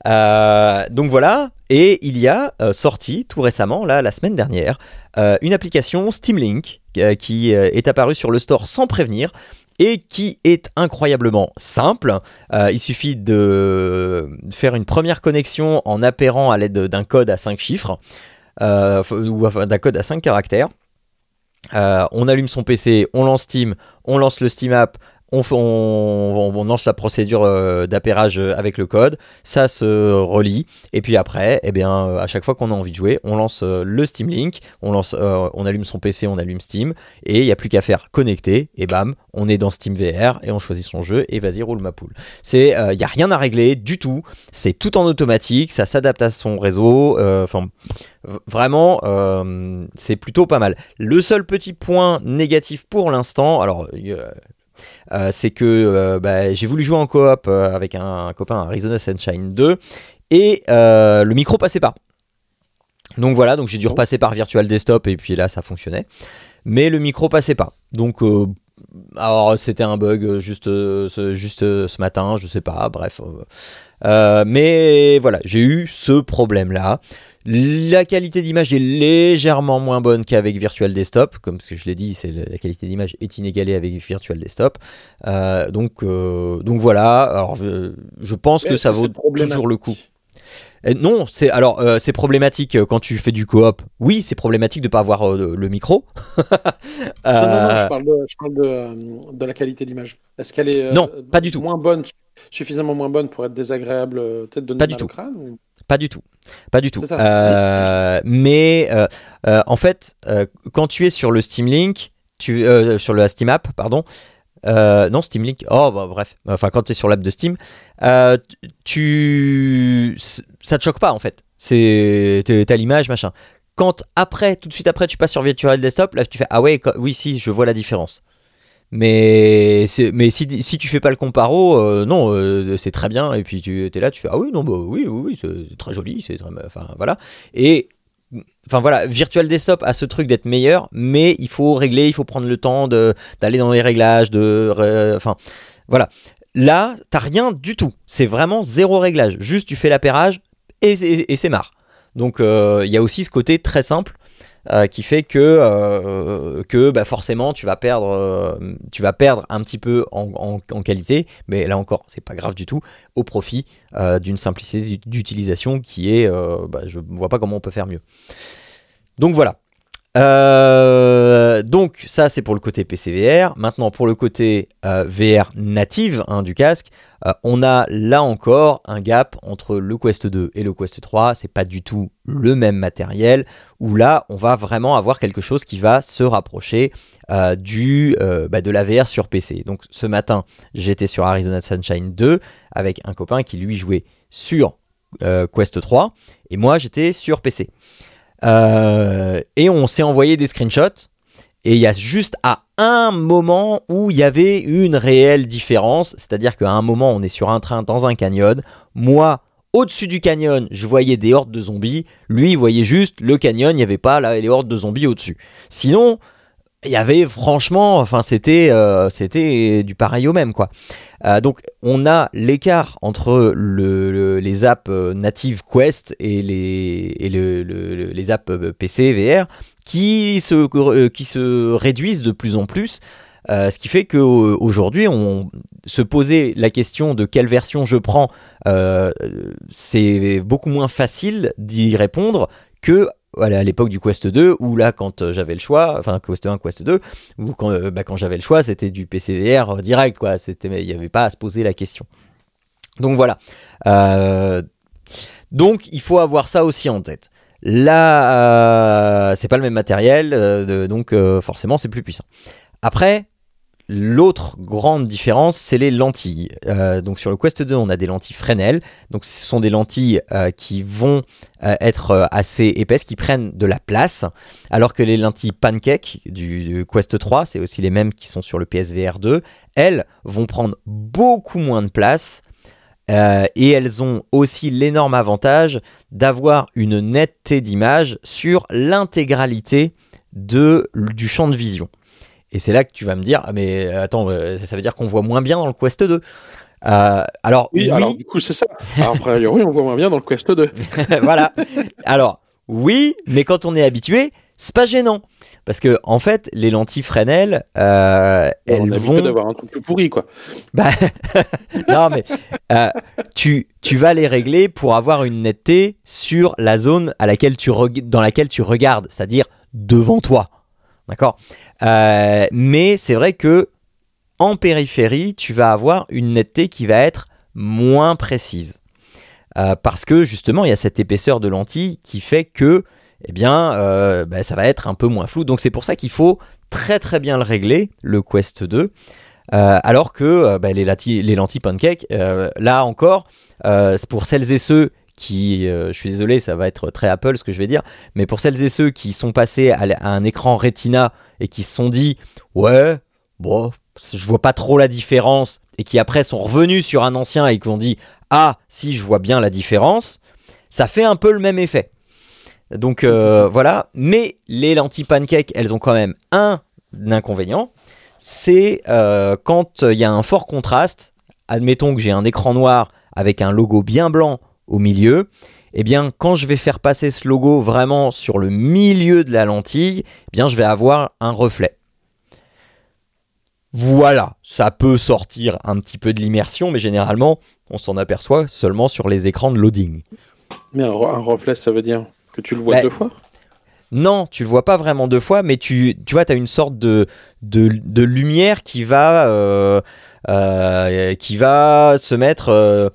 donc voilà, et il y a sorti tout récemment, là, la semaine dernière, une application Steam Link qui est apparue sur le store sans prévenir et qui est incroyablement simple. Euh, il suffit de faire une première connexion en appairant à l'aide d'un code à 5 chiffres, euh, ou d'un code à 5 caractères. Euh, on allume son PC, on lance Steam, on lance le Steam App, on, lance la procédure euh, d'appairage avec le code, ça se relie, et puis après, eh bien, euh, à chaque fois qu'on a envie de jouer, on lance euh, le Steam Link, on, lance, on allume son PC, on allume Steam, et il n'y a plus qu'à faire connecter, et bam, on est dans Steam VR, et on choisit son jeu, et vas-y, roule ma poule. Il n'y a rien à régler du tout, c'est tout en automatique, ça s'adapte à son réseau, vraiment, c'est plutôt pas mal. Le seul petit point négatif pour l'instant, alors euh, c'est que euh, bah, j'ai voulu jouer en coop euh, avec un, copain Arizona Sunshine 2 et le micro passait pas. Donc voilà, donc j'ai dû repasser par Virtual Desktop et puis là ça fonctionnait. Mais le micro passait pas. Donc alors c'était un bug juste, ce, juste ce matin, je sais pas, bref. mais voilà, j'ai eu ce problème là. La qualité d'image est légèrement moins bonne qu'avec Virtual Desktop, comme ce que je l'ai dit, c'est la qualité d'image est inégalée avec Virtual Desktop. Euh, donc, euh, donc voilà. Alors, je, pense que ça vaut toujours le coup. Non, c'est alors c'est problématique quand tu fais du coop. Oui, c'est problématique de ne pas avoir le micro. non, non, je parle, de, de, la qualité d'image. Est-ce qu'elle est, non, pas du tout. moins bonne, suffisamment moins bonne pour être désagréable, peut-être de pas du tout. crâne pas du tout. Pas du tout. Euh, mais euh, euh, en fait, quand tu es sur le Steam Link, tu, sur le Steam App, pardon, non, Steam Link, oh bah, bref, enfin quand tu es sur l'app de Steam, tu, ça te choque pas en fait. C'est, t'as l'image, machin. Quand après, tout de suite après, tu passes sur Virtual Desktop, là tu fais ah ouais, oui si, je vois la différence. Mais, mais si, si tu fais pas le comparo, euh, non, euh, c'est très bien. Et puis tu es là, tu fais Ah oui, non, bah oui, oui, c'est très joli. c'est très, Enfin, voilà. Et Enfin voilà, Virtual Desktop a ce truc d'être meilleur, mais il faut régler, il faut prendre le temps d'aller dans les réglages, de, enfin voilà. Là, t'as rien du tout. C'est vraiment zéro réglage. Juste tu fais l'appairage et, c'est marre. Donc euh, il y a aussi ce côté très simple euh, qui fait que, euh, que bah, forcément tu vas, perdre, euh, tu vas perdre un petit peu en, qualité, mais là encore, c'est pas grave du tout, au profit d'une simplicité d'utilisation qui est, bah, je vois pas comment on peut faire mieux. Donc voilà. Donc ça c'est pour le côté PCVR. Maintenant pour le côté VR native hein, du casque, euh, on a là encore un gap entre le Quest 2 et le Quest 3. C'est pas du tout le même matériel. Où là, on va vraiment avoir quelque chose qui va se rapprocher euh, du, euh, bah, de la VR sur PC. Donc ce matin, j'étais sur Arizona Sunshine 2 avec un copain qui lui jouait sur Quest 3 et moi j'étais sur PC. Et on s'est envoyé des screenshots. Et il y a juste à un moment où il y avait une réelle différence, c'est-à-dire qu'à un moment on est sur un train dans un canyon, moi au-dessus du canyon je voyais des hordes de zombies, lui il voyait juste le canyon, il n'y avait pas là, les hordes de zombies au-dessus. Sinon, il y avait franchement, enfin c'était euh, c'était du pareil au même quoi. Euh, donc on a l'écart entre les apps euh, natives Quest et les, et les apps PC VR qui se, qui se réduisent de plus en plus. ce qui fait qu'aujourd'hui, on se poser la question de quelle version je prends, c'est beaucoup moins facile d'y répondre que à l'époque du Quest 2, où là, quand euh, j'avais le choix, enfin Quest 1, Quest 2, ou quand, euh, bah, quand j'avais le choix, c'était du PCVR euh, direct, quoi. Il n'y avait pas à se poser la question. Donc voilà. donc il faut avoir ça aussi en tête. Là, c'est pas le même matériel, donc forcément c'est plus puissant. Après, L'autre grande différence, c'est les lentilles. Euh, donc sur le Quest 2, on a des lentilles Fresnel. Donc ce sont des lentilles euh, qui vont euh, être assez épaisses, qui prennent de la place, alors que les lentilles Pancake du, Quest 3, c'est aussi les mêmes qui sont sur le PSVR 2, elles vont prendre beaucoup moins de place. et elles ont aussi l'énorme avantage d'avoir une netteté d'image sur l'intégralité du champ de vision. Et c'est là que tu vas me dire, ah, mais euh, attends, euh, ça veut dire qu'on voit moins bien dans le Quest 2. Euh, alors, oui, alors du coup, c'est ça. Après, oui, on voit moins bien dans le Quest 2. voilà. Alors, oui, mais quand on est habitué, c'est pas gênant. Parce que, en fait, les lentilles Fresnel, elles on a vont. d'avoir un truc plus pourri, quoi. Bah, non, mais tu, tu vas les régler pour avoir une netteté sur la zone à laquelle tu dans laquelle tu regardes, c'est-à-dire devant toi. D'accord? Euh, Mais c'est vrai que en périphérie, tu vas avoir une netteté qui va être moins précise. Euh, parce que justement, il y a cette épaisseur de lentille qui fait que eh bien, euh, bah, ça va être un peu moins flou. Donc c'est pour ça qu'il faut très très bien le régler, le Quest 2. alors que bah, les, les, lentilles pancake, là encore, pour celles et ceux qui, euh, je suis désolé, ça va être très Apple ce que je vais dire, mais pour celles et ceux qui sont passés à, un écran Retina et qui se sont dit, ouais, bon, je vois pas trop la différence, et qui après sont revenus sur un ancien et qui ont dit, ah, si, je vois bien la différence, ça fait un peu le même effet. Donc euh, voilà, mais les lentilles pancake, elles ont quand même un inconvénient, c'est euh, quand il y a un fort contraste, admettons que j'ai un écran noir avec un logo bien blanc au milieu, eh bien quand je vais faire passer ce logo vraiment sur le milieu de la lentille, eh bien je vais avoir un reflet. Voilà, ça peut sortir un petit peu de l'immersion, mais généralement on s'en aperçoit seulement sur les écrans de loading. Mais un, reflet, ça veut dire que tu le vois bah, deux fois? Non, tu le vois pas vraiment deux fois, mais tu, tu vois, tu as une sorte de, de, lumière qui va, euh, euh, qui va se mettre euh,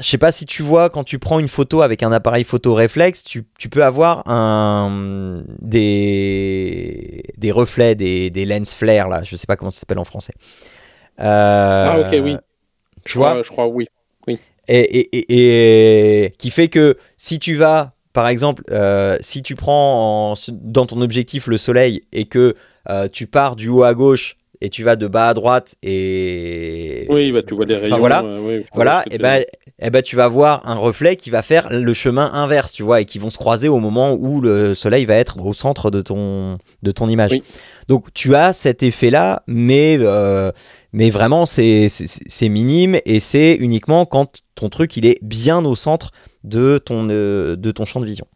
je sais pas si tu vois, quand tu prends une photo avec un appareil photo réflexe, tu, peux avoir un, des, des reflets, des, des lens flare, là, je sais pas comment ça s'appelle en français. Euh, ah, ok, oui. Je, vois, je crois, oui. oui. Et, et, qui fait que si tu vas, par exemple, euh, si tu prends dans ton objectif le soleil et que euh, tu pars du haut à gauche et tu vas de bas à droite et oui bah tu vois des rayons voilà. euh, voilà et ben et ben tu vas voir un reflet qui va faire le chemin inverse tu vois et qui vont se croiser au moment où le soleil va être au centre de ton de ton image. Donc tu as cet effet là mais euh, mais vraiment c'est minime et c'est uniquement quand ton truc il est bien au centre de ton euh, de ton champ de vision.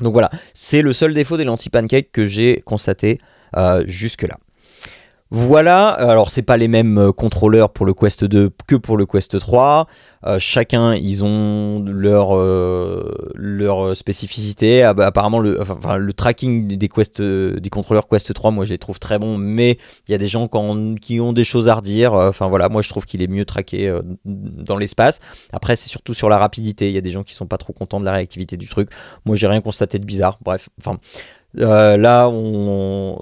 Donc voilà. C'est le seul défaut des lentilles pancake que j'ai constaté jusque là voilà, alors c'est pas les mêmes euh, contrôleurs pour le Quest 2 que pour le Quest 3. Euh, chacun, ils ont leur, euh, leur spécificité. Apparemment, le tracking des, Quest, des contrôleurs Quest 3, moi je les trouve très bons, mais il y a des gens qui ont, des choses à redire. Enfin voilà, moi je trouve qu'il est mieux traqué dans l'espace. Après, c'est surtout sur la rapidité. Il y a des gens qui sont pas trop contents de la réactivité du truc. Moi j'ai rien constaté de bizarre. Bref, enfin. Euh, là,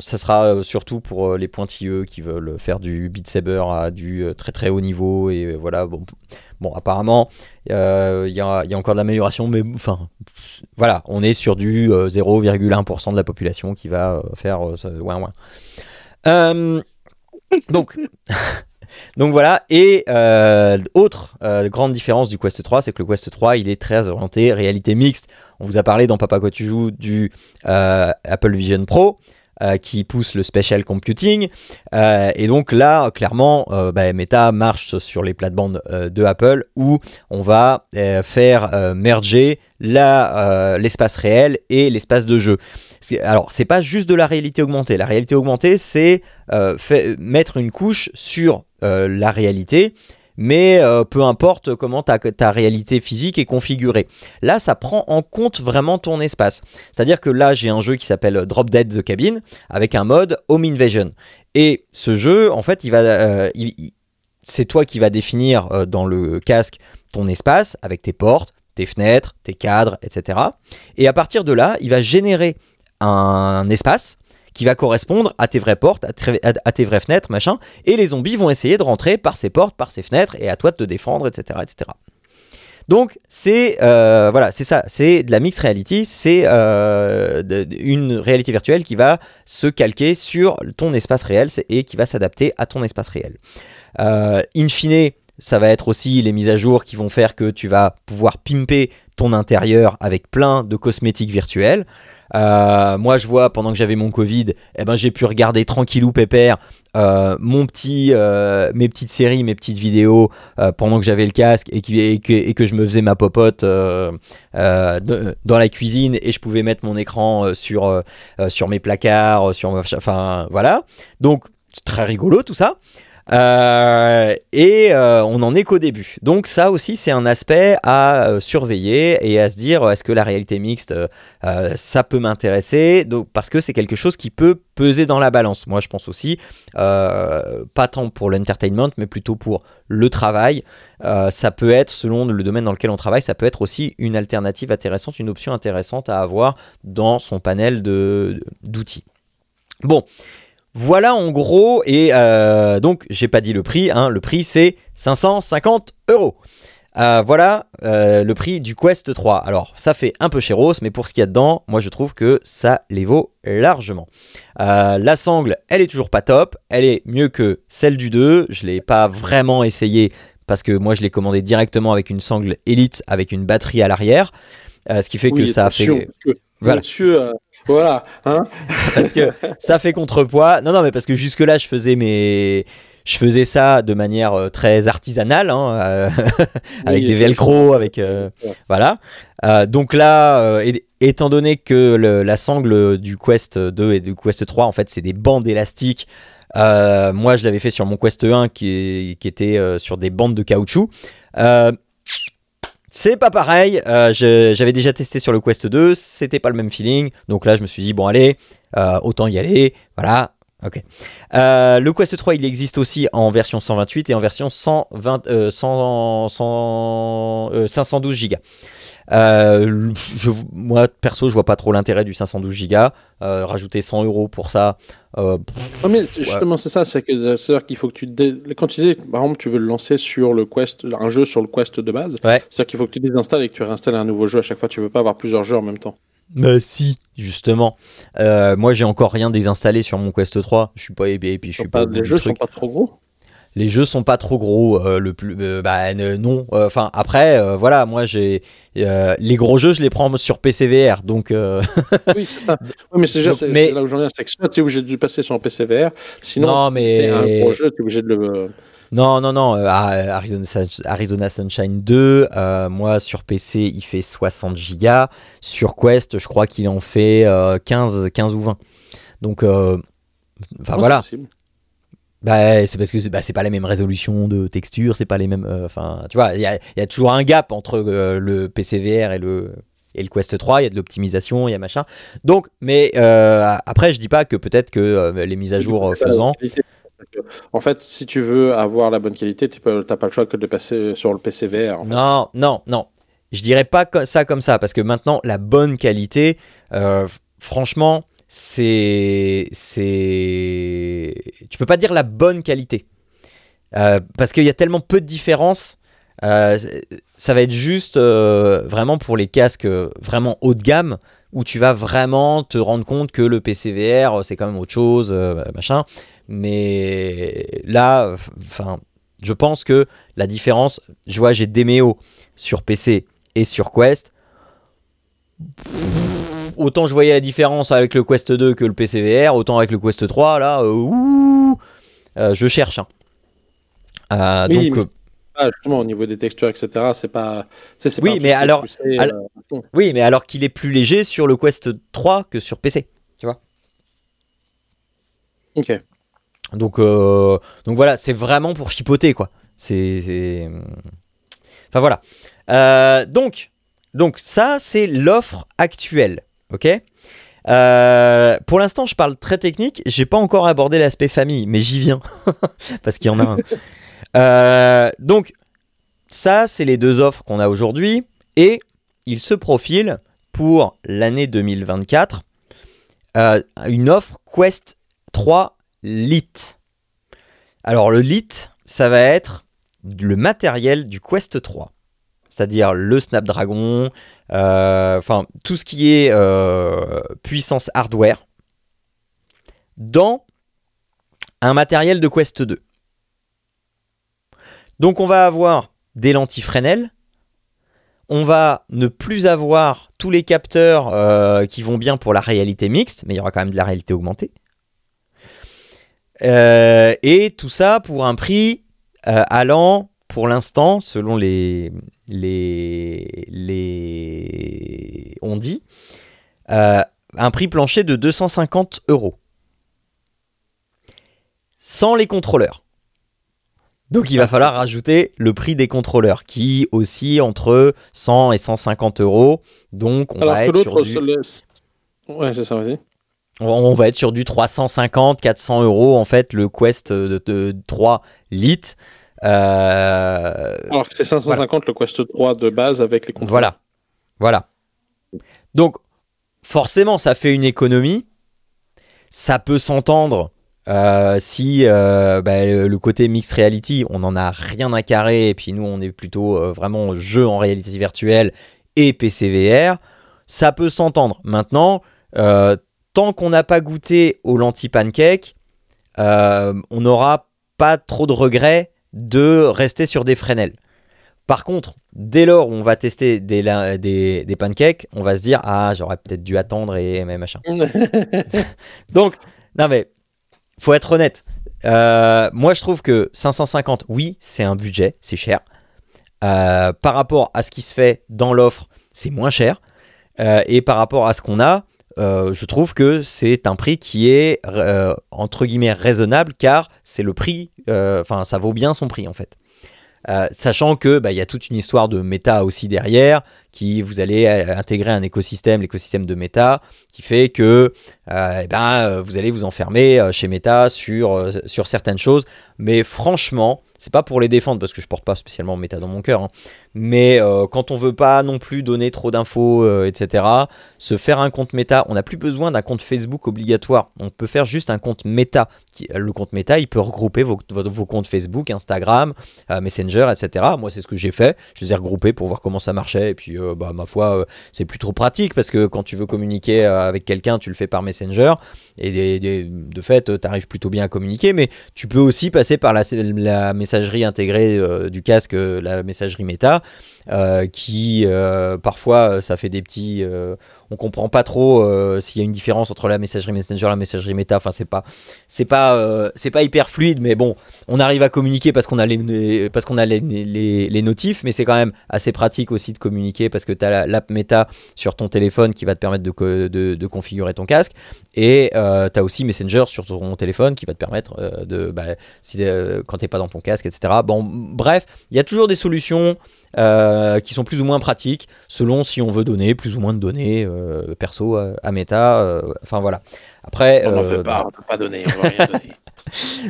ça sera euh, surtout pour euh, les pointilleux qui veulent faire du Beat Saber à du très très haut niveau. Et voilà, bon apparemment, il y, a, encore de l'amélioration, mais enfin, voilà, on est sur du 0,1% de la population qui va faire ouais, ouais. donc, Donc voilà, et euh, autre euh, grande différence du Quest 3, c'est que le Quest 3, il est très orienté réalité mixte. On vous a parlé dans Papa quoi tu joues du euh, Apple Vision Pro. qui pousse le special computing. et donc là, clairement, bah, Meta marche sur les plates-bandes de Apple où on va faire merger l'espace réel et l'espace de jeu. alors c'est pas juste de la réalité augmentée. La réalité augmentée, c'est mettre une couche sur la réalité mais peu importe comment ta, réalité physique est configurée. Là, ça prend en compte vraiment ton espace. C'est-à-dire que là, j'ai un jeu qui s'appelle Drop Dead the Cabin avec un mode Home Invasion. Et ce jeu, en fait, c'est toi qui vas définir dans le casque ton espace avec tes portes, tes fenêtres, tes cadres, etc. Et à partir de là, il va générer un espace qui va correspondre à tes vraies portes, à, tes vraies fenêtres, machin. Et les zombies vont essayer de rentrer par ces portes, par ces fenêtres, et à toi de te défendre, etc. etc. Donc c'est euh, voilà, ça, c'est de la mixed reality, c'est euh, une réalité virtuelle qui va se calquer sur ton espace réel et qui va s'adapter à ton espace réel. Euh, in fine, ça va être aussi les mises à jour qui vont faire que tu vas pouvoir pimper ton intérieur avec plein de cosmétiques virtuels. Euh, moi, je vois pendant que j'avais mon Covid, eh ben, j'ai pu regarder tranquillou pépère euh, mon petit, euh, mes petites séries, mes petites vidéos pendant que j'avais le casque et, que, je me faisais ma popote dans la cuisine et je pouvais mettre mon écran sur, sur mes placards, sur, enfin voilà. Donc, c'est très rigolo tout ça. Euh, et euh, on n'en est qu'au début. Donc ça aussi, c'est un aspect à euh, surveiller et à se dire, est-ce que la réalité mixte, ça peut m'intéresser? Parce que c'est quelque chose qui peut peser dans la balance. Moi, je pense aussi, pas tant pour l'entertainment, mais plutôt pour le travail. ça peut être, selon le domaine dans lequel on travaille, ça peut être aussi une alternative intéressante, une option intéressante à avoir dans son panel d'outils. Bon, voilà en gros, et euh, donc j'ai pas dit le prix, hein, le prix c'est 550 euros. Euh, voilà euh, le prix du Quest 3. Alors ça fait un peu chéros, mais pour ce qu'il y a dedans, moi je trouve que ça les vaut largement. la sangle, elle est toujours pas top, elle est mieux que celle du 2, je l'ai pas vraiment essayé parce que moi je l'ai commandé directement avec une sangle Elite avec une batterie à l'arrière, ce qui fait que ça a fait... Voilà. Voilà. Hein parce que ça fait contrepoids. Non, non, mais parce que jusque-là, je faisais mes. Je faisais ça de manière euh, très artisanale, hein, euh, avec des velcro, avec euh, voilà. donc là, étant donné que la sangle du Quest 2 et du Quest 3, en fait, c'est des bandes élastiques. moi, je l'avais fait sur mon Quest 1 qui, qui était sur des bandes de caoutchouc. C'est pas pareil, euh, j'avais déjà testé sur le Quest 2, c'était pas le même feeling, donc là je me suis dit bon allez, euh, autant y aller, voilà, ok. Euh, le Quest 3 il existe aussi en version 128 et en version 120, 512 Go. Je, moi perso je vois pas trop l'intérêt du 512 Go, rajouter 100 euros pour ça, euh, mais justement, c'est ça, c'est que qu'il faut que tu quand tu dis par exemple tu veux le lancer sur le Quest, un jeu sur le Quest de base, c'est-à-dire qu'il faut que tu désinstalles et que tu réinstalles un nouveau jeu à chaque fois. Tu veux pas avoir plusieurs jeux en même temps. Bah si, justement. Euh, moi j'ai encore rien désinstallé sur mon Quest 3. Je suis pas et puis je suis pas. Les jeux sont pas trop gros? Les jeux sont pas trop gros euh, le plus euh, bah non enfin après voilà moi j'ai les gros jeux je les prends sur PC VR donc oui c'est ça oui, mais c'est là où j'en viens c'est que soit tu es obligé de passer sur un PC VR sinon non, mais... un gros jeu tu es obligé de le non, non, non, Arizona, Arizona, Sunshine 2, moi sur PC il fait 60 Go, sur Quest je crois qu'il en fait 15, 15 ou 20. Donc, enfin voilà. Bah, c'est parce que bah, c'est pas la même résolution de texture, c'est pas les mêmes. Euh, enfin, tu vois, il y a, toujours un gap entre euh, le PCVR et le, et le Quest 3, il y a de l'optimisation, il y a machin. Donc, mais euh, après, je dis pas que peut-être que les mises à jour faisant. En fait, si tu veux avoir la bonne qualité, tu n'as pas le choix que de passer sur le PCVR. Non, non, non. Je dirais pas ça comme ça, parce que maintenant, la bonne qualité, franchement, c'est tu peux pas dire la bonne qualité euh, parce qu'il y a tellement peu de différence euh, ça va être juste euh, vraiment pour les casques vraiment haut de gamme où tu vas vraiment te rendre compte que le PCVR c'est quand même autre chose machin mais là enfin je pense que la différence je vois j'ai Demeo sur PC et sur Quest autant je voyais la différence avec le Quest 2 que le PCVR, autant avec le Quest 3, là, euh, ouh, euh, je cherche. Hein. Euh, donc, pas justement au niveau des textures, etc. C'est pas. oui, mais alors, oui, mais alors qu'il est plus léger sur le Quest 3 que sur PC, tu vois. Ok. Donc, donc voilà, c'est vraiment pour chipoter quoi. C'est, enfin voilà. donc, donc ça c'est l'offre actuelle, ok? Euh, pour l'instant, je parle très technique. J'ai pas encore abordé l'aspect famille, mais j'y viens parce qu'il y en a un. Euh, donc, ça, c'est les deux offres qu'on a aujourd'hui, et il se profile pour l'année 2024 euh, une offre Quest 3 Lite. Alors, le Lite, ça va être le matériel du Quest 3 c'est-à-dire le Snapdragon, euh, enfin tout ce qui est euh, puissance hardware, dans un matériel de Quest 2. Donc on va avoir des lentilles Fresnel, on va ne plus avoir tous les capteurs euh, qui vont bien pour la réalité mixte, mais il y aura quand même de la réalité augmentée. Et tout ça pour un prix allant, pour l'instant, selon les, les, les on dit, euh, un prix plancher de 250 euros. Sans les contrôleurs. Donc il va falloir rajouter le prix des contrôleurs qui aussi entre 100 et 150 euros. Donc on va être sur du... Ouais, c'est ça, vas-y. On va être sur du 350, 400 euros en fait le Quest de, de 3 litres. Euh, Alors que c'est 550 le Quest 3 de base avec les contrôleurs. Voilà. Voilà. Donc, forcément, ça fait une économie. Ça peut s'entendre euh, si euh, bah, le côté mixed reality, on n'en a rien à carrer, et puis nous, on est plutôt vraiment jeu en réalité virtuelle et PCVR. Ça peut s'entendre. Maintenant, tant qu'on n'a pas goûté au lentilles pancake, on n'aura pas trop de regrets de rester sur des Fresnel. Par contre, dès lors où on va tester des, des, pancakes, on va se dire Ah, j'aurais peut-être dû attendre et machin. Donc, non mais, faut être honnête. Euh, moi, je trouve que 550, oui, c'est un budget, c'est cher. Euh, par rapport à ce qui se fait dans l'offre, c'est moins cher. Euh, et par rapport à ce qu'on a, euh, je trouve que c'est un prix qui est euh, entre guillemets raisonnable car c'est le prix, euh, enfin ça vaut bien son prix en fait. sachant que bah, il y a toute une histoire de méta aussi derrière, qui vous allez intégrer un écosystème, l'écosystème de méta, qui fait que eh ben, vous allez vous enfermer chez méta sur, sur certaines choses. Mais franchement, c'est pas pour les défendre parce que je porte pas spécialement méta dans mon cœur, hein. mais euh, quand on veut pas non plus donner trop d'infos, euh, etc., se faire un compte méta, on n'a plus besoin d'un compte Facebook obligatoire. On peut faire juste un compte méta. Le compte méta, il peut regrouper vos, comptes Facebook, Instagram, euh, Messenger, etc. Moi, c'est ce que j'ai fait. Je les ai regroupés pour voir comment ça marchait. Et puis, bah, ma foi, c'est plus trop pratique parce que quand tu veux communiquer avec quelqu'un, tu le fais par Messenger. Et de fait, tu arrives plutôt bien à communiquer. Mais tu peux aussi passer par la, la messagerie intégrée euh, du casque, euh, la messagerie méta, euh, qui parfois ça fait des petits on comprend pas trop euh, s'il y a une différence entre la messagerie Messenger la messagerie Meta. Enfin, c'est pas, c'est pas, euh, c'est pas hyper fluide, mais bon, on arrive à communiquer parce qu'on a les, parce qu'on a les, les, notifs, mais c'est quand même assez pratique aussi de communiquer parce que tu as l'app Meta sur ton téléphone qui va te permettre de, de, configurer ton casque et euh, tu as aussi Messenger sur ton téléphone qui va te permettre de, bah, si, quand pas dans ton casque, etc. Bon, bref, il y a toujours des solutions. Euh, qui sont plus ou moins pratiques selon si on veut donner plus ou moins de données euh, perso à, Meta. Euh, enfin voilà. Après, on ne veut pas, on peut pas donner, on va rien donner.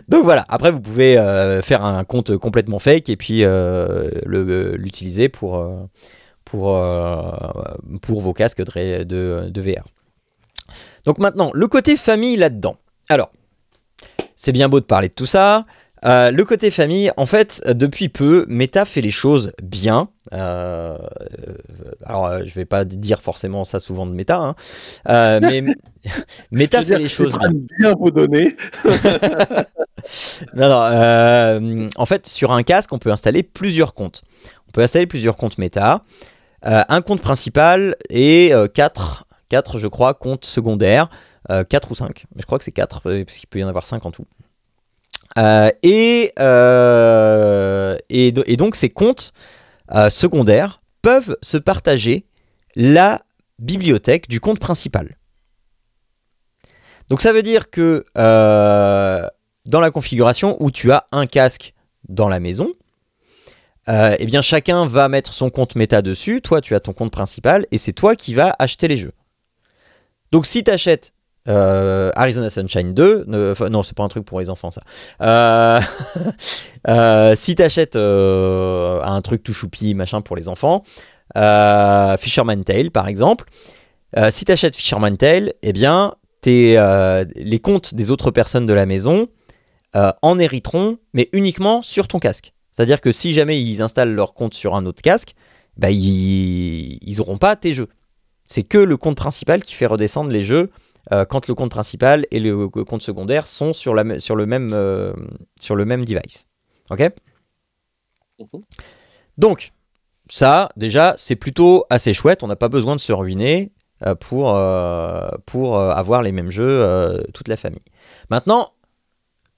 Donc voilà, après vous pouvez faire un compte complètement fake et puis l'utiliser pour, pour, pour vos casques de, de, de VR. Donc maintenant, le côté famille là-dedans. Alors, c'est bien beau de parler de tout ça. Euh, le côté famille, en fait, depuis peu, Meta fait les choses bien. Euh, alors, euh, je vais pas dire forcément ça souvent de Meta, hein. mais Meta fait les choses bien. bien vous donner. non, non. en fait, sur un casque, on peut installer plusieurs comptes. On peut installer plusieurs comptes Meta. un compte principal et 4, 4, je crois, comptes secondaires. 4 ou 5. Mais je crois que c'est 4, parce qu'il peut y en avoir 5 en tout. Et, et, donc ces comptes secondaires peuvent se partager la bibliothèque du compte principal. Donc ça veut dire que dans la configuration où tu as un casque dans la maison, euh, eh bien chacun va mettre son compte méta dessus, toi tu as ton compte principal, et c'est toi qui vas acheter les jeux. Donc si tu achètes euh, Arizona Sunshine 2, non c'est pas un truc pour les enfants ça. Euh, si tu achètes un truc tout choupi, machin pour les enfants, Fisherman Tale par exemple, si tu achètes Fisherman Tale, eh bien les comptes des autres personnes de la maison en hériteront, mais uniquement sur ton casque. C'est-à-dire que si jamais ils installent leur compte sur un autre casque, bah, ils n'auront pas tes jeux. C'est que le compte principal qui fait redescendre les jeux euh, quand le compte principal et le, compte secondaire sont sur, la, sur, le, même, euh, sur le même device. Ok? Mhm. Donc, ça, déjà, c'est plutôt assez chouette. On n'a pas besoin de se ruiner euh, pour, pour avoir les mêmes jeux toute la famille. Maintenant,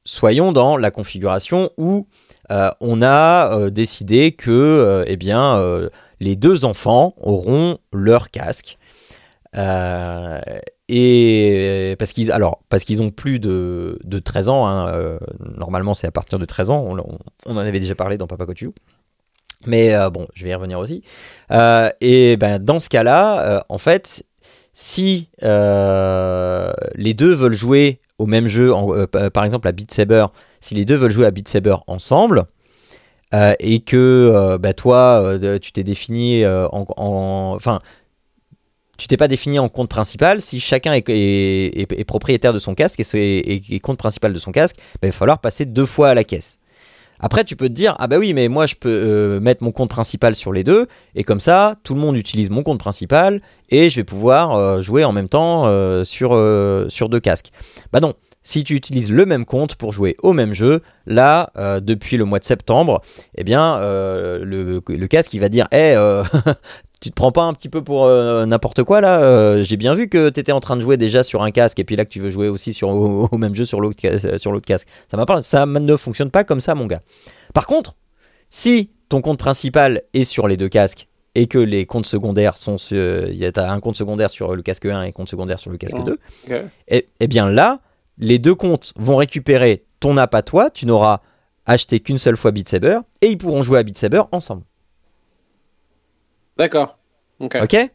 soyons dans la configuration où on a décidé que eh bien, les deux enfants auront leur casque. Et parce qu'ils alors parce qu'ils ont plus de, 13 ans, hein, normalement c'est à partir de 13 ans, on, en avait déjà parlé dans Papa Coach mais bon, je vais y revenir aussi. et ben, dans ce cas-là, en fait, si les deux veulent jouer au même jeu, par exemple à Beat Saber, si les deux veulent jouer à Beat Saber ensemble, euh, et que euh, bah, toi, euh, tu t'es défini en, Enfin, tu t'es pas défini en compte principal. Si chacun est, propriétaire de son casque et, compte principal de son casque, bah, il va falloir passer deux fois à la caisse. Après, tu peux te dire, ah bah oui, mais moi je peux mettre mon compte principal sur les deux, et comme ça, tout le monde utilise mon compte principal, et je vais pouvoir jouer en même temps sur, sur deux casques. Bah non, si tu utilises le même compte pour jouer au même jeu, là, euh, depuis le mois de septembre, eh bien, euh, le, casque, il va dire hey, euh, tu te prends pas un petit peu pour n'importe quoi là J'ai bien vu que tu étais en train de jouer déjà sur un casque et puis là que tu veux jouer aussi sur, au, même jeu sur l'autre casque. Ça, ça ne fonctionne pas comme ça, mon gars. Par contre, si ton compte principal est sur les deux casques et que les comptes secondaires sont il y a un compte secondaire sur le casque 1 et un compte secondaire sur le casque 2, et, eh bien là, les deux comptes vont récupérer ton app à toi, tu n'auras acheté qu'une seule fois Beat Saber, et ils pourront jouer à Beat Saber ensemble. D'accord. ok.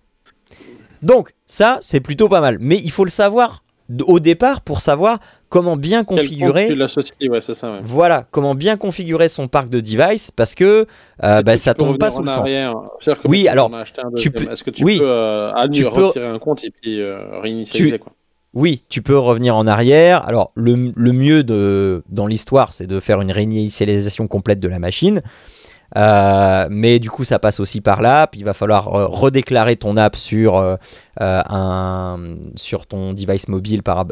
Donc, ça, c'est plutôt pas mal. Mais il faut le savoir au départ pour savoir comment bien configurer. Ouais, ça, Voilà, comment bien configurer son parc de device parce que euh, bah, ça tombe pas sous le sens. Oui, alors tu peux. Est-ce que tu peux, euh, retirer un compte et puis euh, réinitialiser quoi oui, tu peux revenir en arrière. Alors, le, mieux de, dans l'histoire, c'est de faire une réinitialisation complète de la machine. Euh, mais du coup, ça passe aussi par l'app. Il va falloir euh, redéclarer ton app sur, euh, un, sur ton device mobile, par,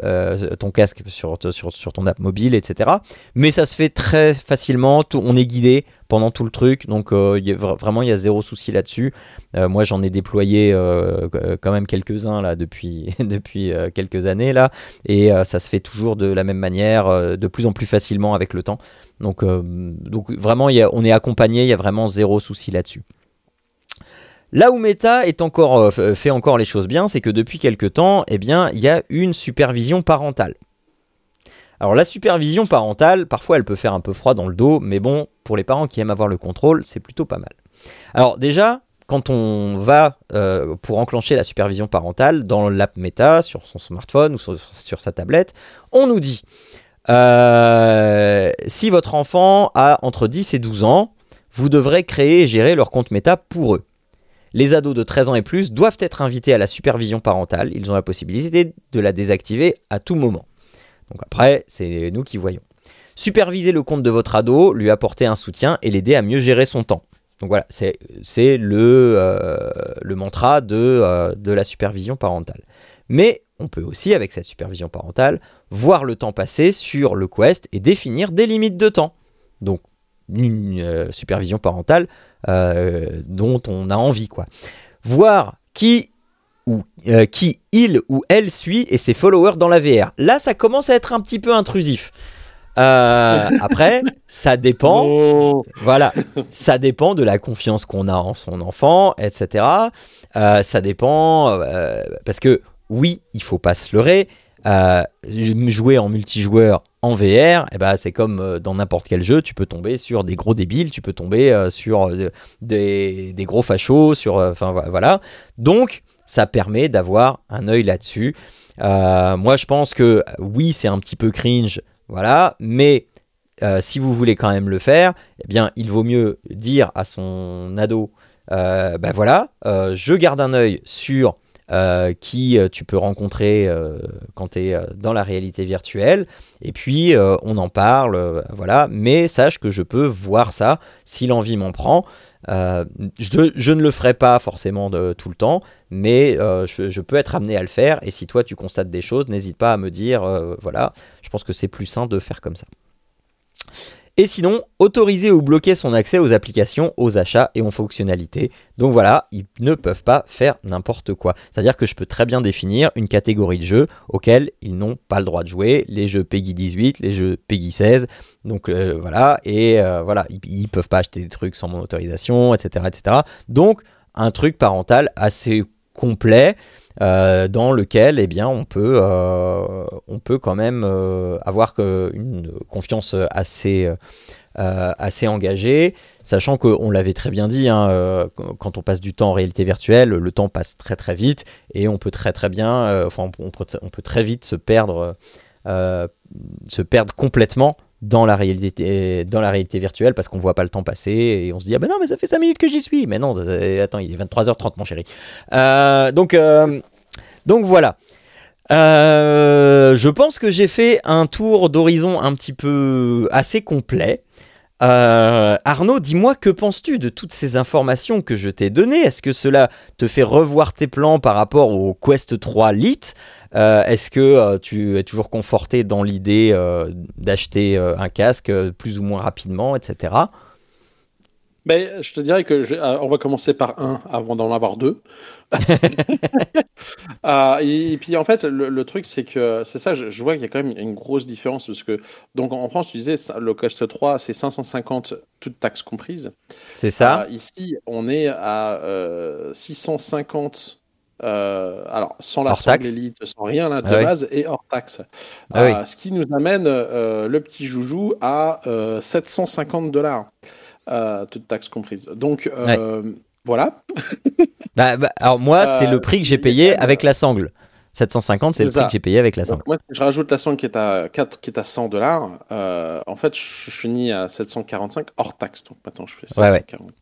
ton casque sur, ton app mobile, etc. Mais ça se fait très facilement. on est guidé pendant tout le truc. Donc euh, vraiment, il y a zéro souci là-dessus. Euh, moi, j'en ai déployé euh, quand même quelques-uns là depuis, quelques années là, et ça se fait toujours de la même manière, de plus en plus facilement avec le temps. Donc, donc vraiment, on est accompagné, il y a vraiment zéro souci là-dessus. Là où Meta encore, fait encore les choses bien, c'est que depuis quelques temps, eh bien, il y a une supervision parentale. Alors la supervision parentale, parfois elle peut faire un peu froid dans le dos, mais bon, pour les parents qui aiment avoir le contrôle, c'est plutôt pas mal. Alors déjà, quand on va euh, pour enclencher la supervision parentale dans l'app Meta, sur son smartphone ou sur, sa tablette, on nous dit euh, si votre enfant a entre 10 et 12 ans, vous devrez créer et gérer leur compte Meta pour eux. Les ados de 13 ans et plus doivent être invités à la supervision parentale. Ils ont la possibilité de la désactiver à tout moment. Donc après, c'est nous qui voyons. Superviser le compte de votre ado, lui apporter un soutien et l'aider à mieux gérer son temps. Donc voilà, c'est le, euh, le mantra de, euh, de la supervision parentale. Mais on peut aussi, avec cette supervision parentale, voir le temps passé sur le Quest et définir des limites de temps. Donc une euh, supervision parentale dont on a envie. quoi. Voir qui ou euh, qui il ou elle suit et ses followers dans la VR. Là, ça commence à être un petit peu intrusif. après, ça dépend. Voilà, ça dépend de la confiance qu'on a en son enfant, etc. ça dépend parce que oui, il faut pas se leurrer. Jouer en multijoueur en VR, eh ben, c'est comme euh, dans n'importe quel jeu, tu peux tomber sur des gros débiles, tu peux tomber euh, sur euh, des, gros fachos, sur, enfin voilà. Donc, ça permet d'avoir un œil là-dessus. moi, je pense que oui, c'est un petit peu cringe, voilà, mais si vous voulez quand même le faire, eh bien, il vaut mieux dire à son ado, ben voilà, je garde un œil sur euh, qui euh, tu peux rencontrer euh, quand tu es dans la réalité virtuelle. Et puis, on en parle, voilà. Mais sache que je peux voir ça si l'envie m'en prend. Je, ne le ferai pas forcément tout le temps, mais je, je, peux être amené à le faire. Et si toi, tu constates des choses, n'hésite pas à me dire, voilà. Je pense que c'est plus sain de faire comme ça. Et sinon, autoriser ou bloquer son accès aux applications, aux achats et aux fonctionnalités. Donc voilà, ils ne peuvent pas faire n'importe quoi. C'est-à-dire que je peux très bien définir une catégorie de jeux auxquels ils n'ont pas le droit de jouer, les jeux PEGI 18, les jeux PEGI 16. Donc euh, voilà, et euh, voilà, ils ne peuvent pas acheter des trucs sans mon autorisation, etc., etc. Donc un truc parental assez complet. Euh, dans lequel eh bien, on, peut, euh, on peut quand même euh, avoir une confiance assez, assez engagée, sachant qu'on l'avait très bien dit, hein, quand on passe du temps en réalité virtuelle, le temps passe très très vite et on peut très très bien, enfin on peut, on peut, très vite se perdre, se perdre complètement dans la réalité, dans la réalité virtuelle parce qu'on voit pas le temps passer et on se dit ah ben non mais ça fait 5 minutes que j'y suis. Mais non attends il est 23h30 mon chéri. Euh, donc euh, donc voilà. Euh, je pense que j'ai fait un tour d'horizon un petit peu assez complet Arnaud, dis-moi, que penses-tu de toutes ces informations que je t'ai données? Est-ce que cela te fait revoir tes plans par rapport au Quest 3 Lite euh, est-ce que euh, tu es toujours conforté dans l'idée euh, d'acheter un casque plus ou moins rapidement, etc. Ben, je te dirais que on va commencer par un avant d'en avoir deux. et, puis en fait, le, truc c'est que c'est ça, je, vois qu'il y a quand même une grosse différence parce que donc en France, tu disais le Quest 3 c'est 550 toutes taxes comprises. C'est ça. ici, on est à 650 euh, alors, sans la sangle élite, sans rien là, de ah base, et hors taxe. Ah euh, ce qui nous amène euh, le petit joujou à 750 dollars, toute taxe comprise. Donc, voilà. Bah, bah, alors, moi, c'est le prix que j'ai payé avec la sangle. 750, c'est le prix que j'ai payé avec la sangle. moi, je rajoute la sangle qui est à, 4, qui est à 100 dollars. en fait, je, finis à 745 hors taxe. Donc maintenant, je fais 740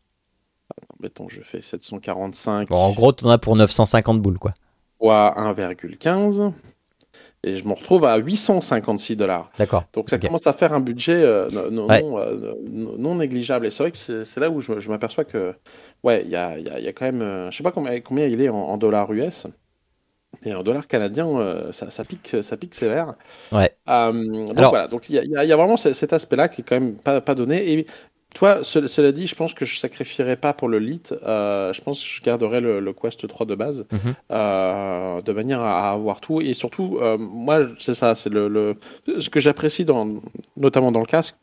mettons, je fais 745. en gros, tu en as pour 950 boules, quoi. Fois 1,15. Et je me retrouve à 856 dollars. D'accord. Donc ça commence à faire un budget euh, euh, non, négligeable. Et c'est vrai que c'est là où je, m'aperçois que, ouais, il y a, y a, quand même, euh, je sais pas combien, combien il est en, dollars US. Et en dollars canadiens, ça, ça, pique, ça pique sévère. Ouais. donc voilà, donc il y, y, a vraiment cet aspect-là qui est quand même pas, pas donné. Et toi, cela dit, je pense que je sacrifierais pas pour le lit. Euh, je pense que je garderai le, Quest 3 de base, mhm. euh, de manière à, avoir tout. Et surtout, euh, moi, c'est ça, c'est le, ce que j'apprécie dans, notamment dans le casque.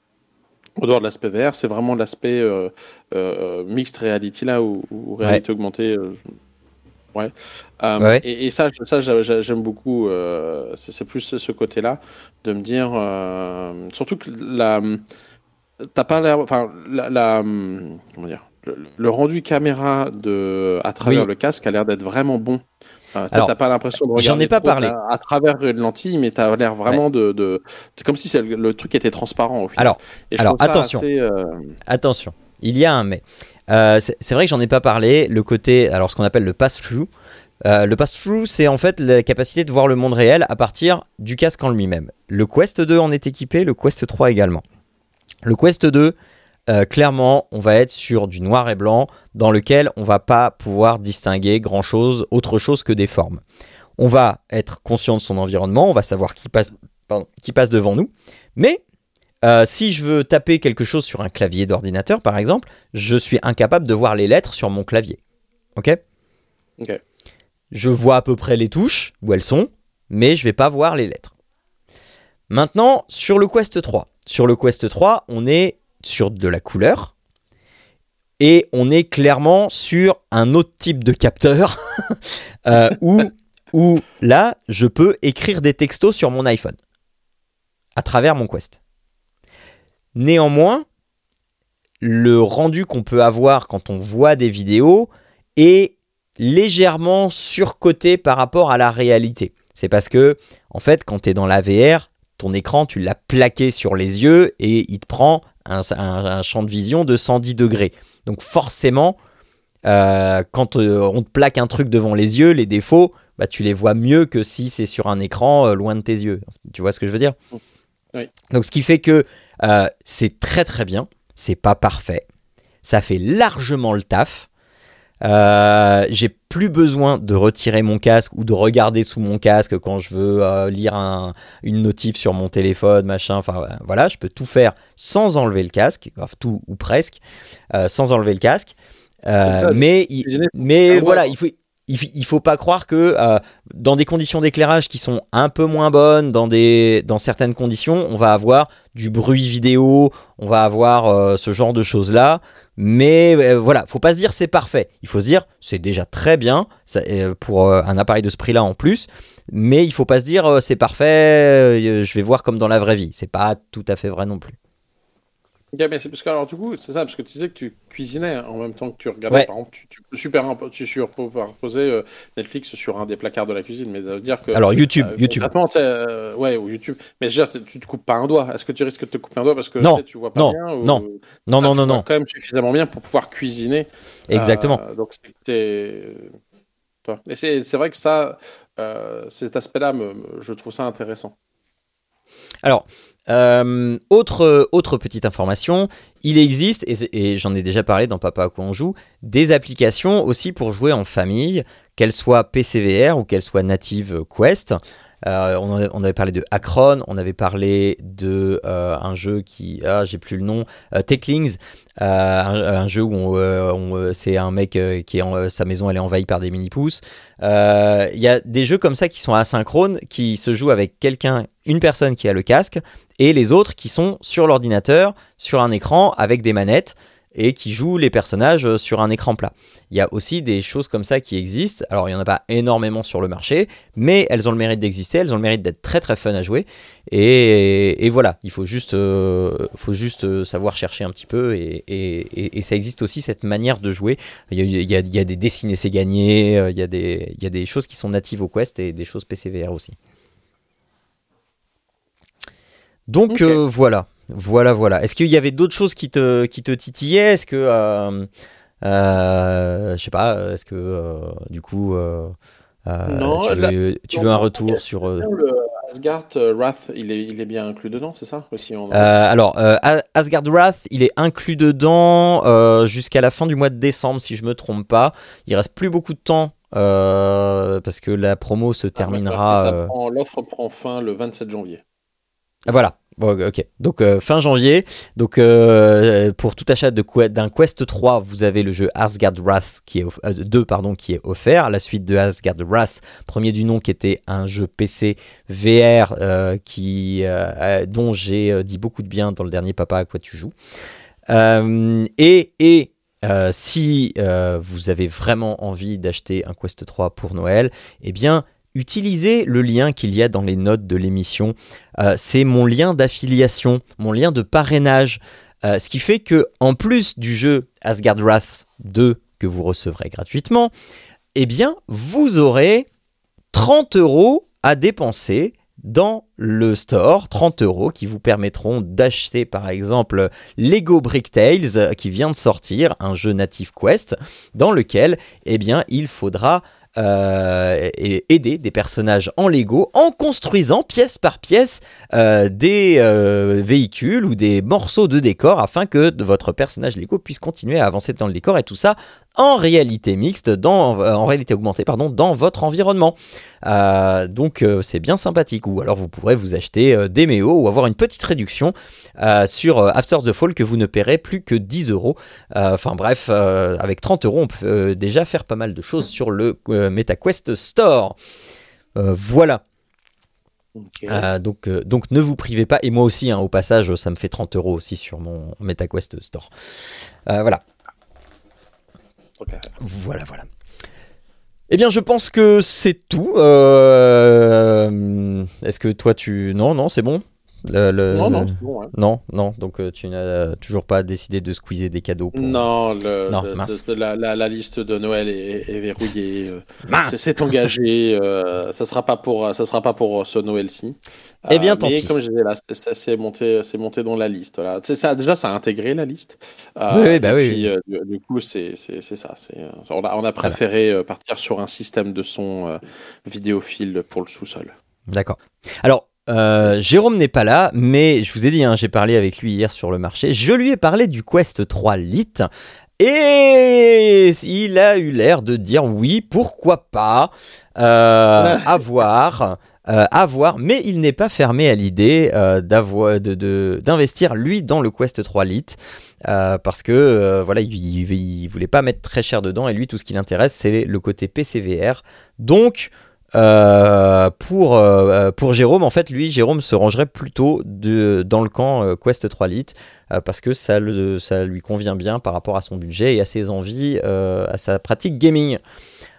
Au dehors de l'aspect VR, c'est vraiment l'aspect mixed reality là, ou, réalité augmentée. Ouais. Et, et, ça, ça j'aime beaucoup. c'est plus ce côté-là de me dire, surtout que la t'as pas l'air. Enfin, la, comment dire le, rendu caméra de, à travers le casque a l'air d'être vraiment bon. Euh, t'as pas l'impression de regarder ai pas parlé. À, travers une lentille, mais t'as l'air vraiment de, de... C'est comme si le, truc était transparent au final. Alors, alors attention. Euh, attention, il y a un mais. Euh, c'est vrai que j'en ai pas parlé. Le côté, alors ce qu'on appelle le pass-through. le pass-through, c'est en fait la capacité de voir le monde réel à partir du casque en lui-même. Le Quest 2 en est équipé, le Quest 3 également. Le Quest 2, euh, clairement, on va être sur du noir et blanc dans lequel on va pas pouvoir distinguer grand chose, autre chose que des formes. On va être conscient de son environnement, on va savoir qui passe, qui passe devant nous, mais euh, si je veux taper quelque chose sur un clavier d'ordinateur, par exemple, je suis incapable de voir les lettres sur mon clavier. Ok? Ok. Je vois à peu près les touches, où elles sont, mais je vais pas voir les lettres. Maintenant, sur le Quest 3, sur le Quest 3, on est sur de la couleur et on est clairement sur un autre type de capteur euh, où, là, je peux écrire des textos sur mon iPhone à travers mon Quest. Néanmoins, le rendu qu'on peut avoir quand on voit des vidéos est légèrement surcoté par rapport à la réalité. C'est parce que, en fait, quand tu es dans la VR, ton écran, tu l'as plaqué sur les yeux et il te prend un, champ de vision de 110 degrés. Donc forcément, euh, quand euh, on te plaque un truc devant les yeux, les défauts, bah, tu les vois mieux que si c'est sur un écran euh, loin de tes yeux. Tu vois ce que je veux dire? Donc ce qui fait que c'est très très bien, c'est pas parfait, ça fait largement le taf. Euh, j'ai plus besoin de retirer mon casque ou de regarder sous mon casque quand je veux euh, lire une notif sur mon téléphone, machin. Enfin voilà, je peux tout faire sans enlever le casque, enfin, tout ou presque, euh, sans enlever le casque. mais mais voilà, il faut il, faut pas croire que dans des conditions d'éclairage qui sont un peu moins bonnes, dans, des, dans certaines conditions, on va avoir du bruit vidéo, on va avoir ce genre de choses-là. Mais euh, voilà, faut pas se dire c'est parfait. Il faut se dire c'est déjà très bien euh, pour euh, un appareil de ce prix-là en plus. Mais il faut pas se dire c'est parfait, je vais voir comme dans la vraie vie. C'est pas tout à fait vrai non plus mais c'est parce que, alors, du coup, c'est ça, parce que tu disais que tu cuisinais en même temps que tu regardais. Par exemple, tu, tu peux super, tu superposer euh, Netflix sur un des placards de la cuisine, mais ça veut dire que. Alors, YouTube, euh, YouTube. Euh, ouais, ou YouTube. Mais je veux dire, tu te coupes pas un doigt. Est-ce que tu risques de te couper un doigt parce que non, tu vois pas non, bien Non, non, non, non, non. quand même suffisamment bien pour pouvoir cuisiner. Exactement. donc, c'est. Et c'est vrai que ça, cet aspect-là, je trouve ça intéressant. Alors, euh, autre, autre petite information, il existe, et, j'en ai déjà parlé dans Papa à quoi on joue, des applications aussi pour jouer en famille, qu'elles soient PCVR ou qu'elles soient native Quest. Euh, on, avait, parlé de Acron, on avait parlé de euh, un jeu qui, ah, j'ai plus le nom, Techlings, un, jeu où c'est un mec qui est en, sa maison elle est envahie par des mini pousses. Il y a des jeux comme ça qui sont asynchrones, qui se jouent avec quelqu'un, une personne qui a le casque et les autres qui sont sur l'ordinateur, sur un écran avec des manettes et qui jouent les personnages euh, sur un écran plat. Il y a aussi des choses comme ça qui existent. Alors il n'y en a pas énormément sur le marché, mais elles ont le mérite d'exister, elles ont le mérite d'être très très fun à jouer. Et, voilà, il faut juste, euh, faut juste euh, savoir chercher un petit peu et, ça existe aussi cette manière de jouer. Il y a, il y a des dessinés c'est gagné, il y, a des, il y a des choses qui sont natives au Quest et des choses PCVR aussi. Donc euh, voilà, voilà, voilà. Est-ce qu'il y avait d'autres choses qui te, qui te titillaient? Est-ce que, euh, euh, je sais pas, est-ce que du coup, non, tu, veux, un retour sur le Asgard Wrath Il est, il est bien inclus dedans, c'est ça aussi Alors Asgard Wrath, il est inclus dedans jusqu'à la fin du mois de décembre, si je me trompe pas. Il reste plus beaucoup de temps. parce que la promo se ah, terminera. L'offre prend fin le 27 janvier. Voilà. Ok. Donc euh, fin janvier. Donc euh, pour tout achat d'un Quest 3, vous avez le jeu Asgard Wrath qui est 2 euh, pardon qui est offert. La suite de Asgard Wrath, premier du nom qui était un jeu PC VR qui dont j'ai dit beaucoup de bien dans le dernier Papa à quoi tu joues. et si vous avez vraiment envie d'acheter un Quest 3 pour Noël, eh bien utilisez le lien qu'il y a dans les notes de l'émission. Euh, c'est mon lien d'affiliation, mon lien de parrainage. Euh, ce qui fait que, en plus du jeu Asgard Wrath 2 que vous recevrez gratuitement, eh bien, vous aurez 30 euros à dépenser dans le store, 30 euros qui vous permettront d'acheter par exemple Lego Brick Tales qui vient de sortir, un jeu natif Quest, dans lequel eh bien, il faudra euh, et aider des personnages en Lego en construisant pièce par pièce euh, des euh, véhicules ou des morceaux de décor afin que votre personnage Lego puisse continuer à avancer dans le décor et tout ça en réalité mixte, dans, en réalité augmentée, pardon, dans votre environnement. donc c'est bien sympathique. Ou alors vous pourrez vous acheter des méos ou avoir une petite réduction sur After the Fall que vous ne paierez plus que 10 euros. Enfin bref, avec 30 euros, on peut déjà faire pas mal de choses sur le MetaQuest Store. Euh, voilà. donc, donc ne vous privez pas. Et moi aussi, hein, au passage, ça me fait 30 euros aussi sur mon MetaQuest Store. voilà. Voilà, voilà. Eh bien, je pense que c'est tout. Est-ce que toi, tu... Non, non, c'est bon? Non, non, bon, non, non, donc euh, tu n'as toujours pas décidé de squeezer des cadeaux pour... Non, la, liste de Noël est, verrouillée. Euh, c'est engagé. Euh, ça sera pas pour, ça sera pas pour ce Noël-ci. Eh bien, tant pis. comme je disais là, c'est monté, c'est monté dans la liste. Ça, déjà, ça a intégré la liste. oui, bah oui. du, coup, c'est ça. On a, on a préféré partir sur un système de son vidéophile pour le sous-sol. D'accord. Alors, euh, Jérôme n'est pas là, mais je vous ai dit, hein, j'ai parlé avec lui hier sur le marché. Je lui ai parlé du Quest 3 Lite. Et il a eu l'air de dire oui, pourquoi pas, euh, avoir, euh, mais il n'est pas fermé à l'idée d'investir lui dans le Quest 3 Lite. parce que voilà, il, il, voulait pas mettre très cher dedans et lui tout ce qui l'intéresse c'est le côté PCVR. Donc euh, pour, euh, pour Jérôme, en fait, lui, Jérôme se rangerait plutôt de, dans le camp euh, Quest 3 Lite parce que ça, ça lui convient bien par rapport à son budget et à ses envies, à sa pratique gaming.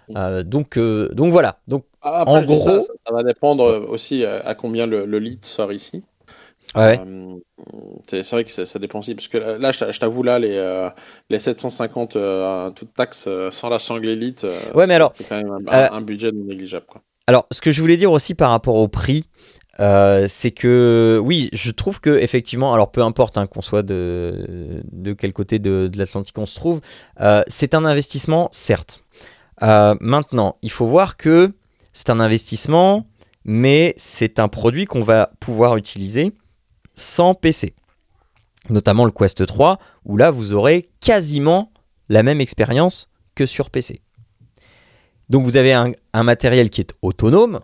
donc, donc voilà. Donc, ah, en gros, ça, va dépendre aussi à combien le, le Lite sort ici. Ouais. c'est vrai que ça, dépend aussi, parce que là, je, t'avoue, là, les, les 750 euh, toute taxe sans la sangle élite, ouais, mais alors, c'est quand même un, budget négligeable. Quoi. Alors, ce que je voulais dire aussi par rapport au prix, euh, c'est que oui, je trouve que effectivement, alors peu importe hein, qu'on soit de, de, quel côté de, l'Atlantique on se trouve, euh, c'est un investissement, certes. Euh, maintenant, il faut voir que c'est un investissement, mais c'est un produit qu'on va pouvoir utiliser sans PC. Notamment le Quest 3, où là, vous aurez quasiment la même expérience que sur PC. Donc vous avez un, matériel qui est autonome,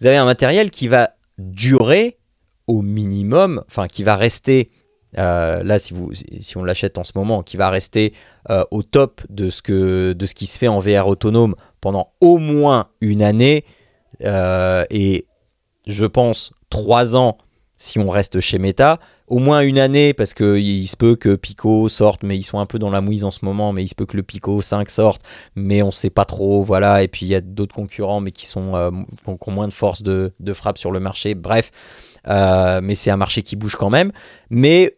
vous avez un matériel qui va durer au minimum, enfin qui va rester, euh, là si, vous, on l'achète en ce moment, qui va rester euh, au top de ce, que, qui se fait en VR autonome pendant au moins une année, euh, et je pense trois ans si on reste chez Meta, au moins une année, parce qu'il se peut que Pico sorte, mais ils sont un peu dans la mouise en ce moment, mais il se peut que le Pico 5 sorte, mais on ne sait pas trop, voilà, et puis il y a d'autres concurrents, mais qui, sont, euh, ont, moins de force de, frappe sur le marché, bref, euh, mais c'est un marché qui bouge quand même. Mais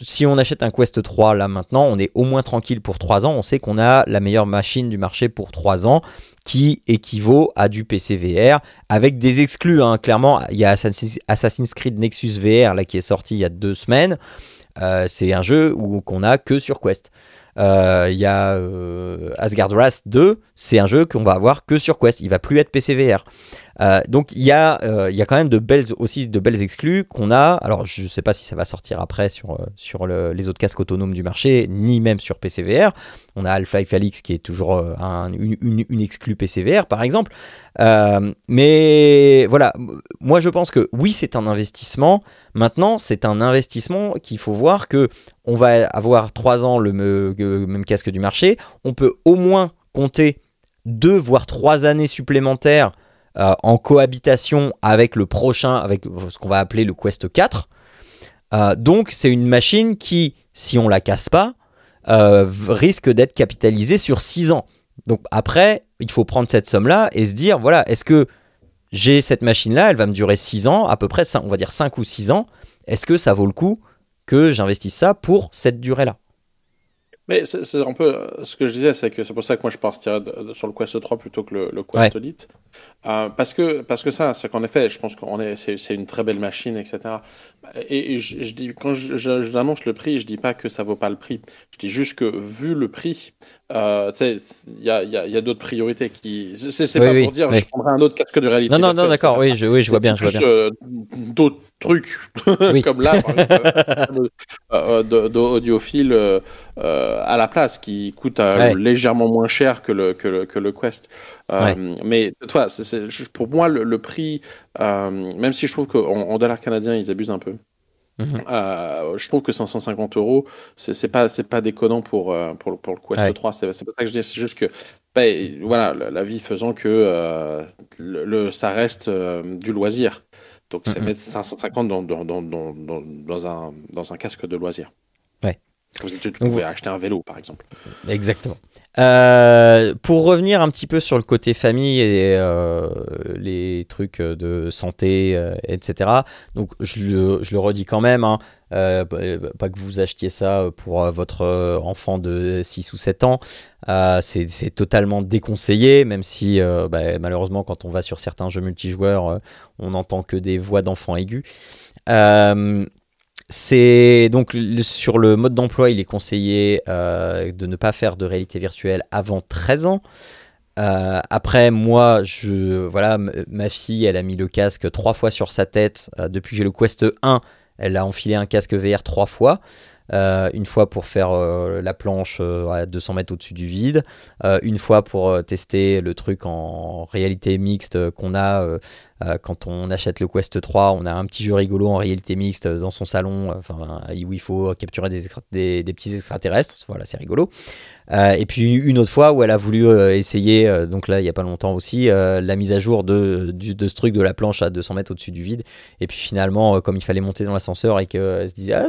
si on achète un Quest 3 là maintenant, on est au moins tranquille pour 3 ans, on sait qu'on a la meilleure machine du marché pour 3 ans, qui équivaut à du PC VR avec des exclus. Hein. Clairement, il y a Assassin's Creed Nexus VR là, qui est sorti il y a deux semaines. Euh, c'est un jeu qu'on a que sur Quest. Euh, il y a Asgard Wrath 2, c'est un jeu qu'on va avoir que sur Quest. Il va plus être PC VR. Euh, donc il y, a, euh, y a quand même de belles, aussi de belles exclus qu'on a. Alors je ne sais pas si ça va sortir après sur, euh, sur les autres casques autonomes du marché, ni même sur PCVR. On a Half-Life Alix qui est toujours une, une, exclue PCVR par exemple. mais voilà, moi je pense que oui c'est un investissement. Maintenant c'est un investissement qu'il faut voir que on va avoir 3 ans le, même casque du marché. On peut au moins compter 2 voire 3 années supplémentaires euh, en cohabitation avec le prochain, avec ce qu'on va appeler le Quest 4. Euh, donc c'est une machine qui, si on la casse pas, euh, risque d'être capitalisée sur 6 ans. Donc après, il faut prendre cette somme-là et se dire, voilà, est-ce que j'ai cette machine-là, elle va me durer 6 ans, à peu près, on va dire 5 ou 6 ans, est-ce que ça vaut le coup que j'investisse ça pour cette durée-là? Mais c'est un peu ce que je disais, c'est que c'est pour ça que moi je partirais sur le Quest 3 plutôt que le, Quest ouais. Lite. Euh, parce, que, parce que ça, c'est qu'en effet, je pense qu'on est, c'est, une très belle machine, etc. Et, je, dis, quand j'annonce le prix, je dis pas que ça vaut pas le prix. Je dis juste que vu le prix, euh, tu sais, il y a, y a, y a d'autres priorités qui. C'est, pas pour dire, je prendrai un autre casque de réalité. Non, non, non, d'accord, oui, je, oui, je vois bien, je vois bien. Euh, d'autres trucs, comme là, euh, d'audiophile euh, à la place, qui coûte légèrement moins cher que le, que le, que le Quest. Mais toi, pour moi, le, prix, même si je trouve qu'en dollar canadien, ils abusent un peu. Mhm. Euh, je trouve que 550 euros, c'est pas c'est pas déconnant pour euh, pour, pour le Quest 3. C'est pas ça que je dis. C'est juste que ben, voilà, la, vie faisant que euh, le, ça reste du loisir. Donc c'est mettre 550 dans, dans, dans, dans, un, dans un casque de loisir. Ouais. Tu pouvais acheter un vélo, par exemple. Exactement. Euh, pour revenir un petit peu sur le côté famille et euh, les trucs de santé, euh, etc. Donc je le, je le, redis quand même, hein, pas que vous achetiez ça pour votre enfant de 6 ou 7 ans. c'est totalement déconseillé, même si bah, malheureusement quand on va sur certains jeux multijoueurs, on n'entend que des voix d'enfants aigus. C'est donc sur le mode d'emploi, il est conseillé euh, de ne pas faire de réalité virtuelle avant 13 ans. Euh, après, moi, je, voilà, ma fille, elle a mis le casque trois fois sur sa tête. Euh, depuis que j'ai le Quest 1, elle a enfilé un casque VR trois fois. Une fois pour faire la planche à 200 mètres au-dessus du vide, une fois pour tester le truc en réalité mixte qu'on a euh, quand on achète le Quest 3, on a un petit jeu rigolo en réalité mixte dans son salon, euh, enfin, où il faut capturer des, des, petits extraterrestres. Voilà, c'est rigolo. Euh, et puis une autre fois où elle a voulu essayer, donc là il n'y a pas longtemps aussi, la mise à jour de, ce truc de la planche à 200 mètres au-dessus du vide. Et puis finalement, comme il fallait monter dans l'ascenseur et qu'elle se disait Ah,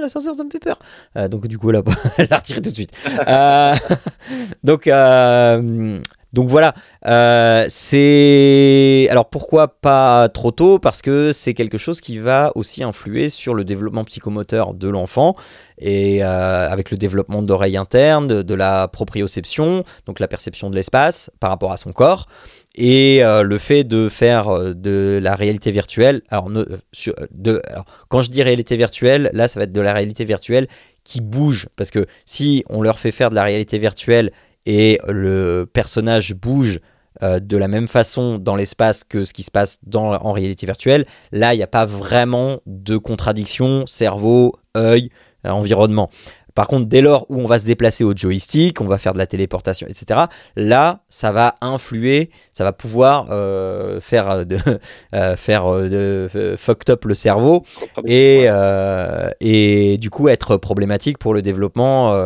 l'ascenseur ça me fait peur. donc du coup, elle a retiré tout de suite. donc donc voilà, euh, c'est alors pourquoi pas trop tôt? Parce que c'est quelque chose qui va aussi influer sur le développement psychomoteur de l'enfant et euh, avec le développement d'oreilles internes, de, la proprioception, donc la perception de l'espace par rapport à son corps et euh, le fait de faire de la réalité virtuelle. Alors, de, quand je dis réalité virtuelle, là, ça va être de la réalité virtuelle qui bouge, parce que si on leur fait faire de la réalité virtuelle et le personnage bouge euh, de la même façon dans l'espace que ce qui se passe en réalité virtuelle. Là, il n'y a pas vraiment de contradiction cerveau, œil, euh, environnement. Par contre, dès lors où on va se déplacer au joystick, on va faire de la téléportation, etc., là, ça va influer, ça va pouvoir euh, faire, de, euh, faire euh, de, fucked up le cerveau et, et du coup être problématique pour le développement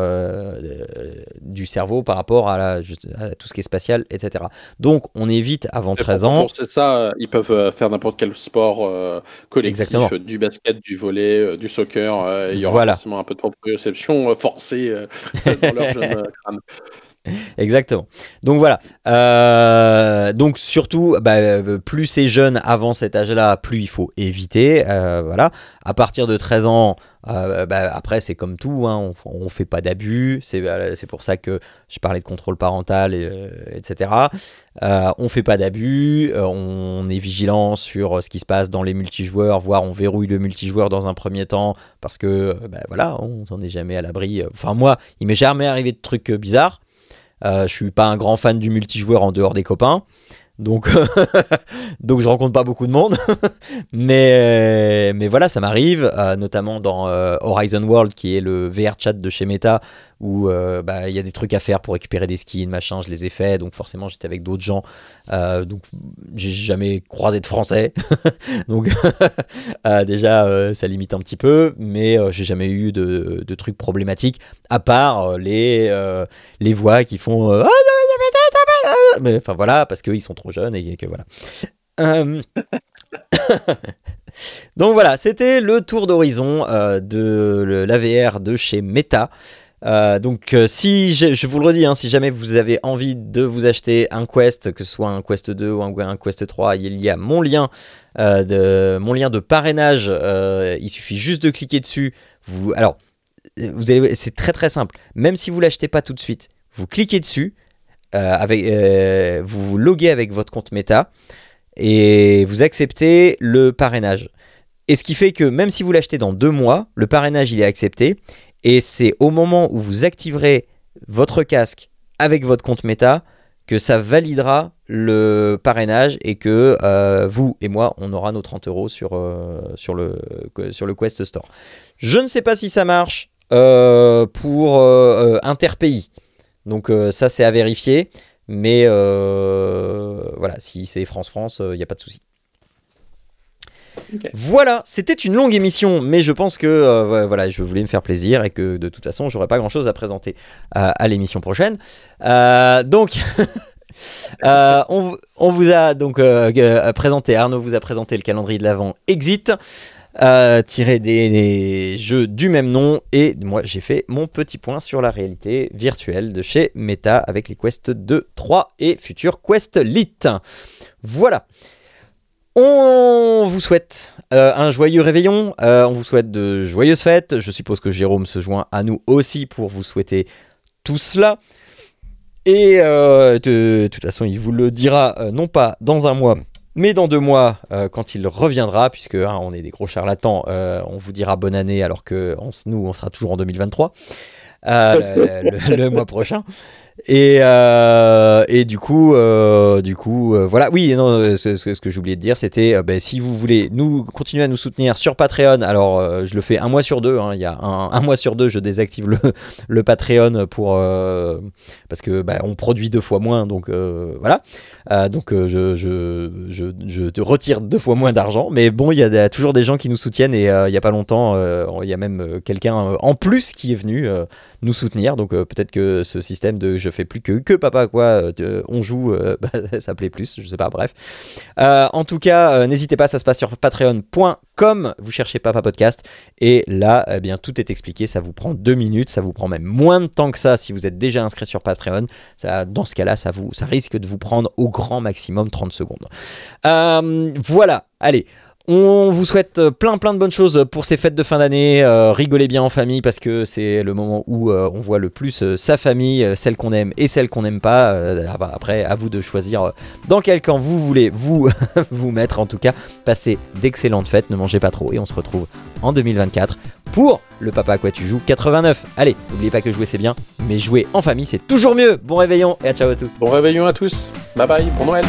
du cerveau par rapport à, tout ce qui est spatial, etc. Donc, on évite avant 13 ans. C'est ça, ils peuvent faire n'importe quel sport collectif, du basket, du volet, du soccer. il y aura voilà. forcément un peu de proprioception forcés euh, dans leur jeune euh, crâne. Exactement. Donc voilà. Euh, donc surtout, bah, plus c'est jeune avant cet âge-là, plus il faut éviter. voilà. À partir de 13 ans, bah, après c'est comme tout, hein, on, ne fait pas d'abus. C'est pour ça que je parlais de contrôle parental, et, etc. Euh, on fait pas d'abus, on est vigilant sur ce qui se passe dans les multijoueurs, voire on verrouille le multijoueur dans un premier temps parce que voilà, on n'en est jamais à l'abri. Enfin moi, il m'est jamais arrivé de trucs bizarres. Euh, je suis pas un grand fan du multijoueur en dehors des copains. Donc, donc je rencontre pas beaucoup de monde. mais, mais voilà, ça m'arrive, euh, notamment dans euh, Horizon World, qui est le VR chat de chez Meta, où euh, bah, il y a des trucs à faire pour récupérer des skins, machin, je les ai fait. Donc forcément, j'étais avec d'autres gens. donc j'ai jamais croisé de français. donc déjà, ça limite un petit peu. Mais j'ai jamais eu de, de, trucs problématiques, à part les, les voix qui font... Ah, mais enfin voilà, parce qu'ils sont trop jeunes et que voilà. Euh, donc voilà, c'était le tour d'horizon euh, de l'AVR de chez Meta. Euh, donc si je, vous le redis, hein, si jamais vous avez envie de vous acheter un Quest, que ce soit un Quest 2 ou un, Quest 3, il y a mon lien, de, mon lien de parrainage. il suffit juste de cliquer dessus. Vous, alors, vous c'est très très simple. Même si vous l'achetez pas tout de suite, vous cliquez dessus. Euh, euh, vous vous loguez avec votre compte Meta et vous acceptez le parrainage. Et ce qui fait que même si vous l'achetez dans deux mois, le parrainage il est accepté. Et c'est au moment où vous activerez votre casque avec votre compte Meta que ça validera le parrainage et que euh, vous et moi, on aura nos 30 euros sur, sur, le, sur le Quest Store. Je ne sais pas si ça marche pour Interpays. Donc euh, ça, c'est à vérifier. Mais euh, voilà, si c'est France-France, il euh, n'y a pas de souci. Voilà, c'était une longue émission, mais je pense que voilà, je voulais me faire plaisir et que de toute façon, j'aurais pas grand chose à présenter à, l'émission prochaine. donc, on, vous a donc présenté, Arnaud vous a présenté le calendrier de l'Avent Exit. Tiré des, jeux du même nom et moi j'ai fait mon petit point sur la réalité virtuelle de chez Meta avec les Quest 2, 3 et Future Quest Lite. Voilà. On vous souhaite euh, un joyeux réveillon, euh, on vous souhaite de joyeuses fêtes. Je suppose que Jérôme se joint à nous aussi pour vous souhaiter tout cela. Et euh, de, toute façon, il vous le dira non pas dans un mois, mais dans deux mois, quand il reviendra, puisque hein, on est des gros charlatans, on vous dira bonne année alors que nous, on sera toujours en 2023. le, mois prochain. Et, euh, et du coup, euh, du coup, euh, voilà. Oui, non, ce, ce, que j'oubliais de dire, c'était, ben, si vous voulez nous continuer à nous soutenir sur Patreon, alors je le fais un mois sur deux. Hein, il y a un, mois sur deux, je désactive le, Patreon pour parce que bah, on produit deux fois moins, donc voilà. donc je, je, te retire deux fois moins d'argent, mais bon, il y a toujours des gens qui nous soutiennent et il y a pas longtemps, il y a même quelqu'un en plus qui est venu nous soutenir. Donc peut-être que ce système de je fais plus que papa quoi, euh, on joue, euh, bah, ça plaît plus, je sais pas, bref. Euh, en tout cas, n'hésitez pas, ça se passe sur patreon.com, vous cherchez Papa Podcast, et là, eh bien, tout est expliqué, ça vous prend deux minutes, ça vous prend même moins de temps que ça si vous êtes déjà inscrit sur Patreon. Dans ce cas-là, ça risque de vous prendre au grand maximum 30 secondes. voilà, allez. On vous souhaite euh, plein plein de bonnes choses pour ces fêtes de fin d'année. Euh, rigolez bien en famille parce que c'est le moment où euh, on voit le plus sa famille, celle qu'on aime et celle qu'on n'aime pas. après, à vous de choisir dans quel camp vous voulez vous vous mettre. En tout cas, passez d'excellentes fêtes, ne mangez pas trop et on se retrouve en 2024 pour le Papa à quoi tu joues 89. Allez, n'oubliez pas que jouer c'est bien, mais jouer en famille c'est toujours mieux. Bon réveillon et à ciao à tous. Bon réveillon à tous. Bye bye, bon Noël.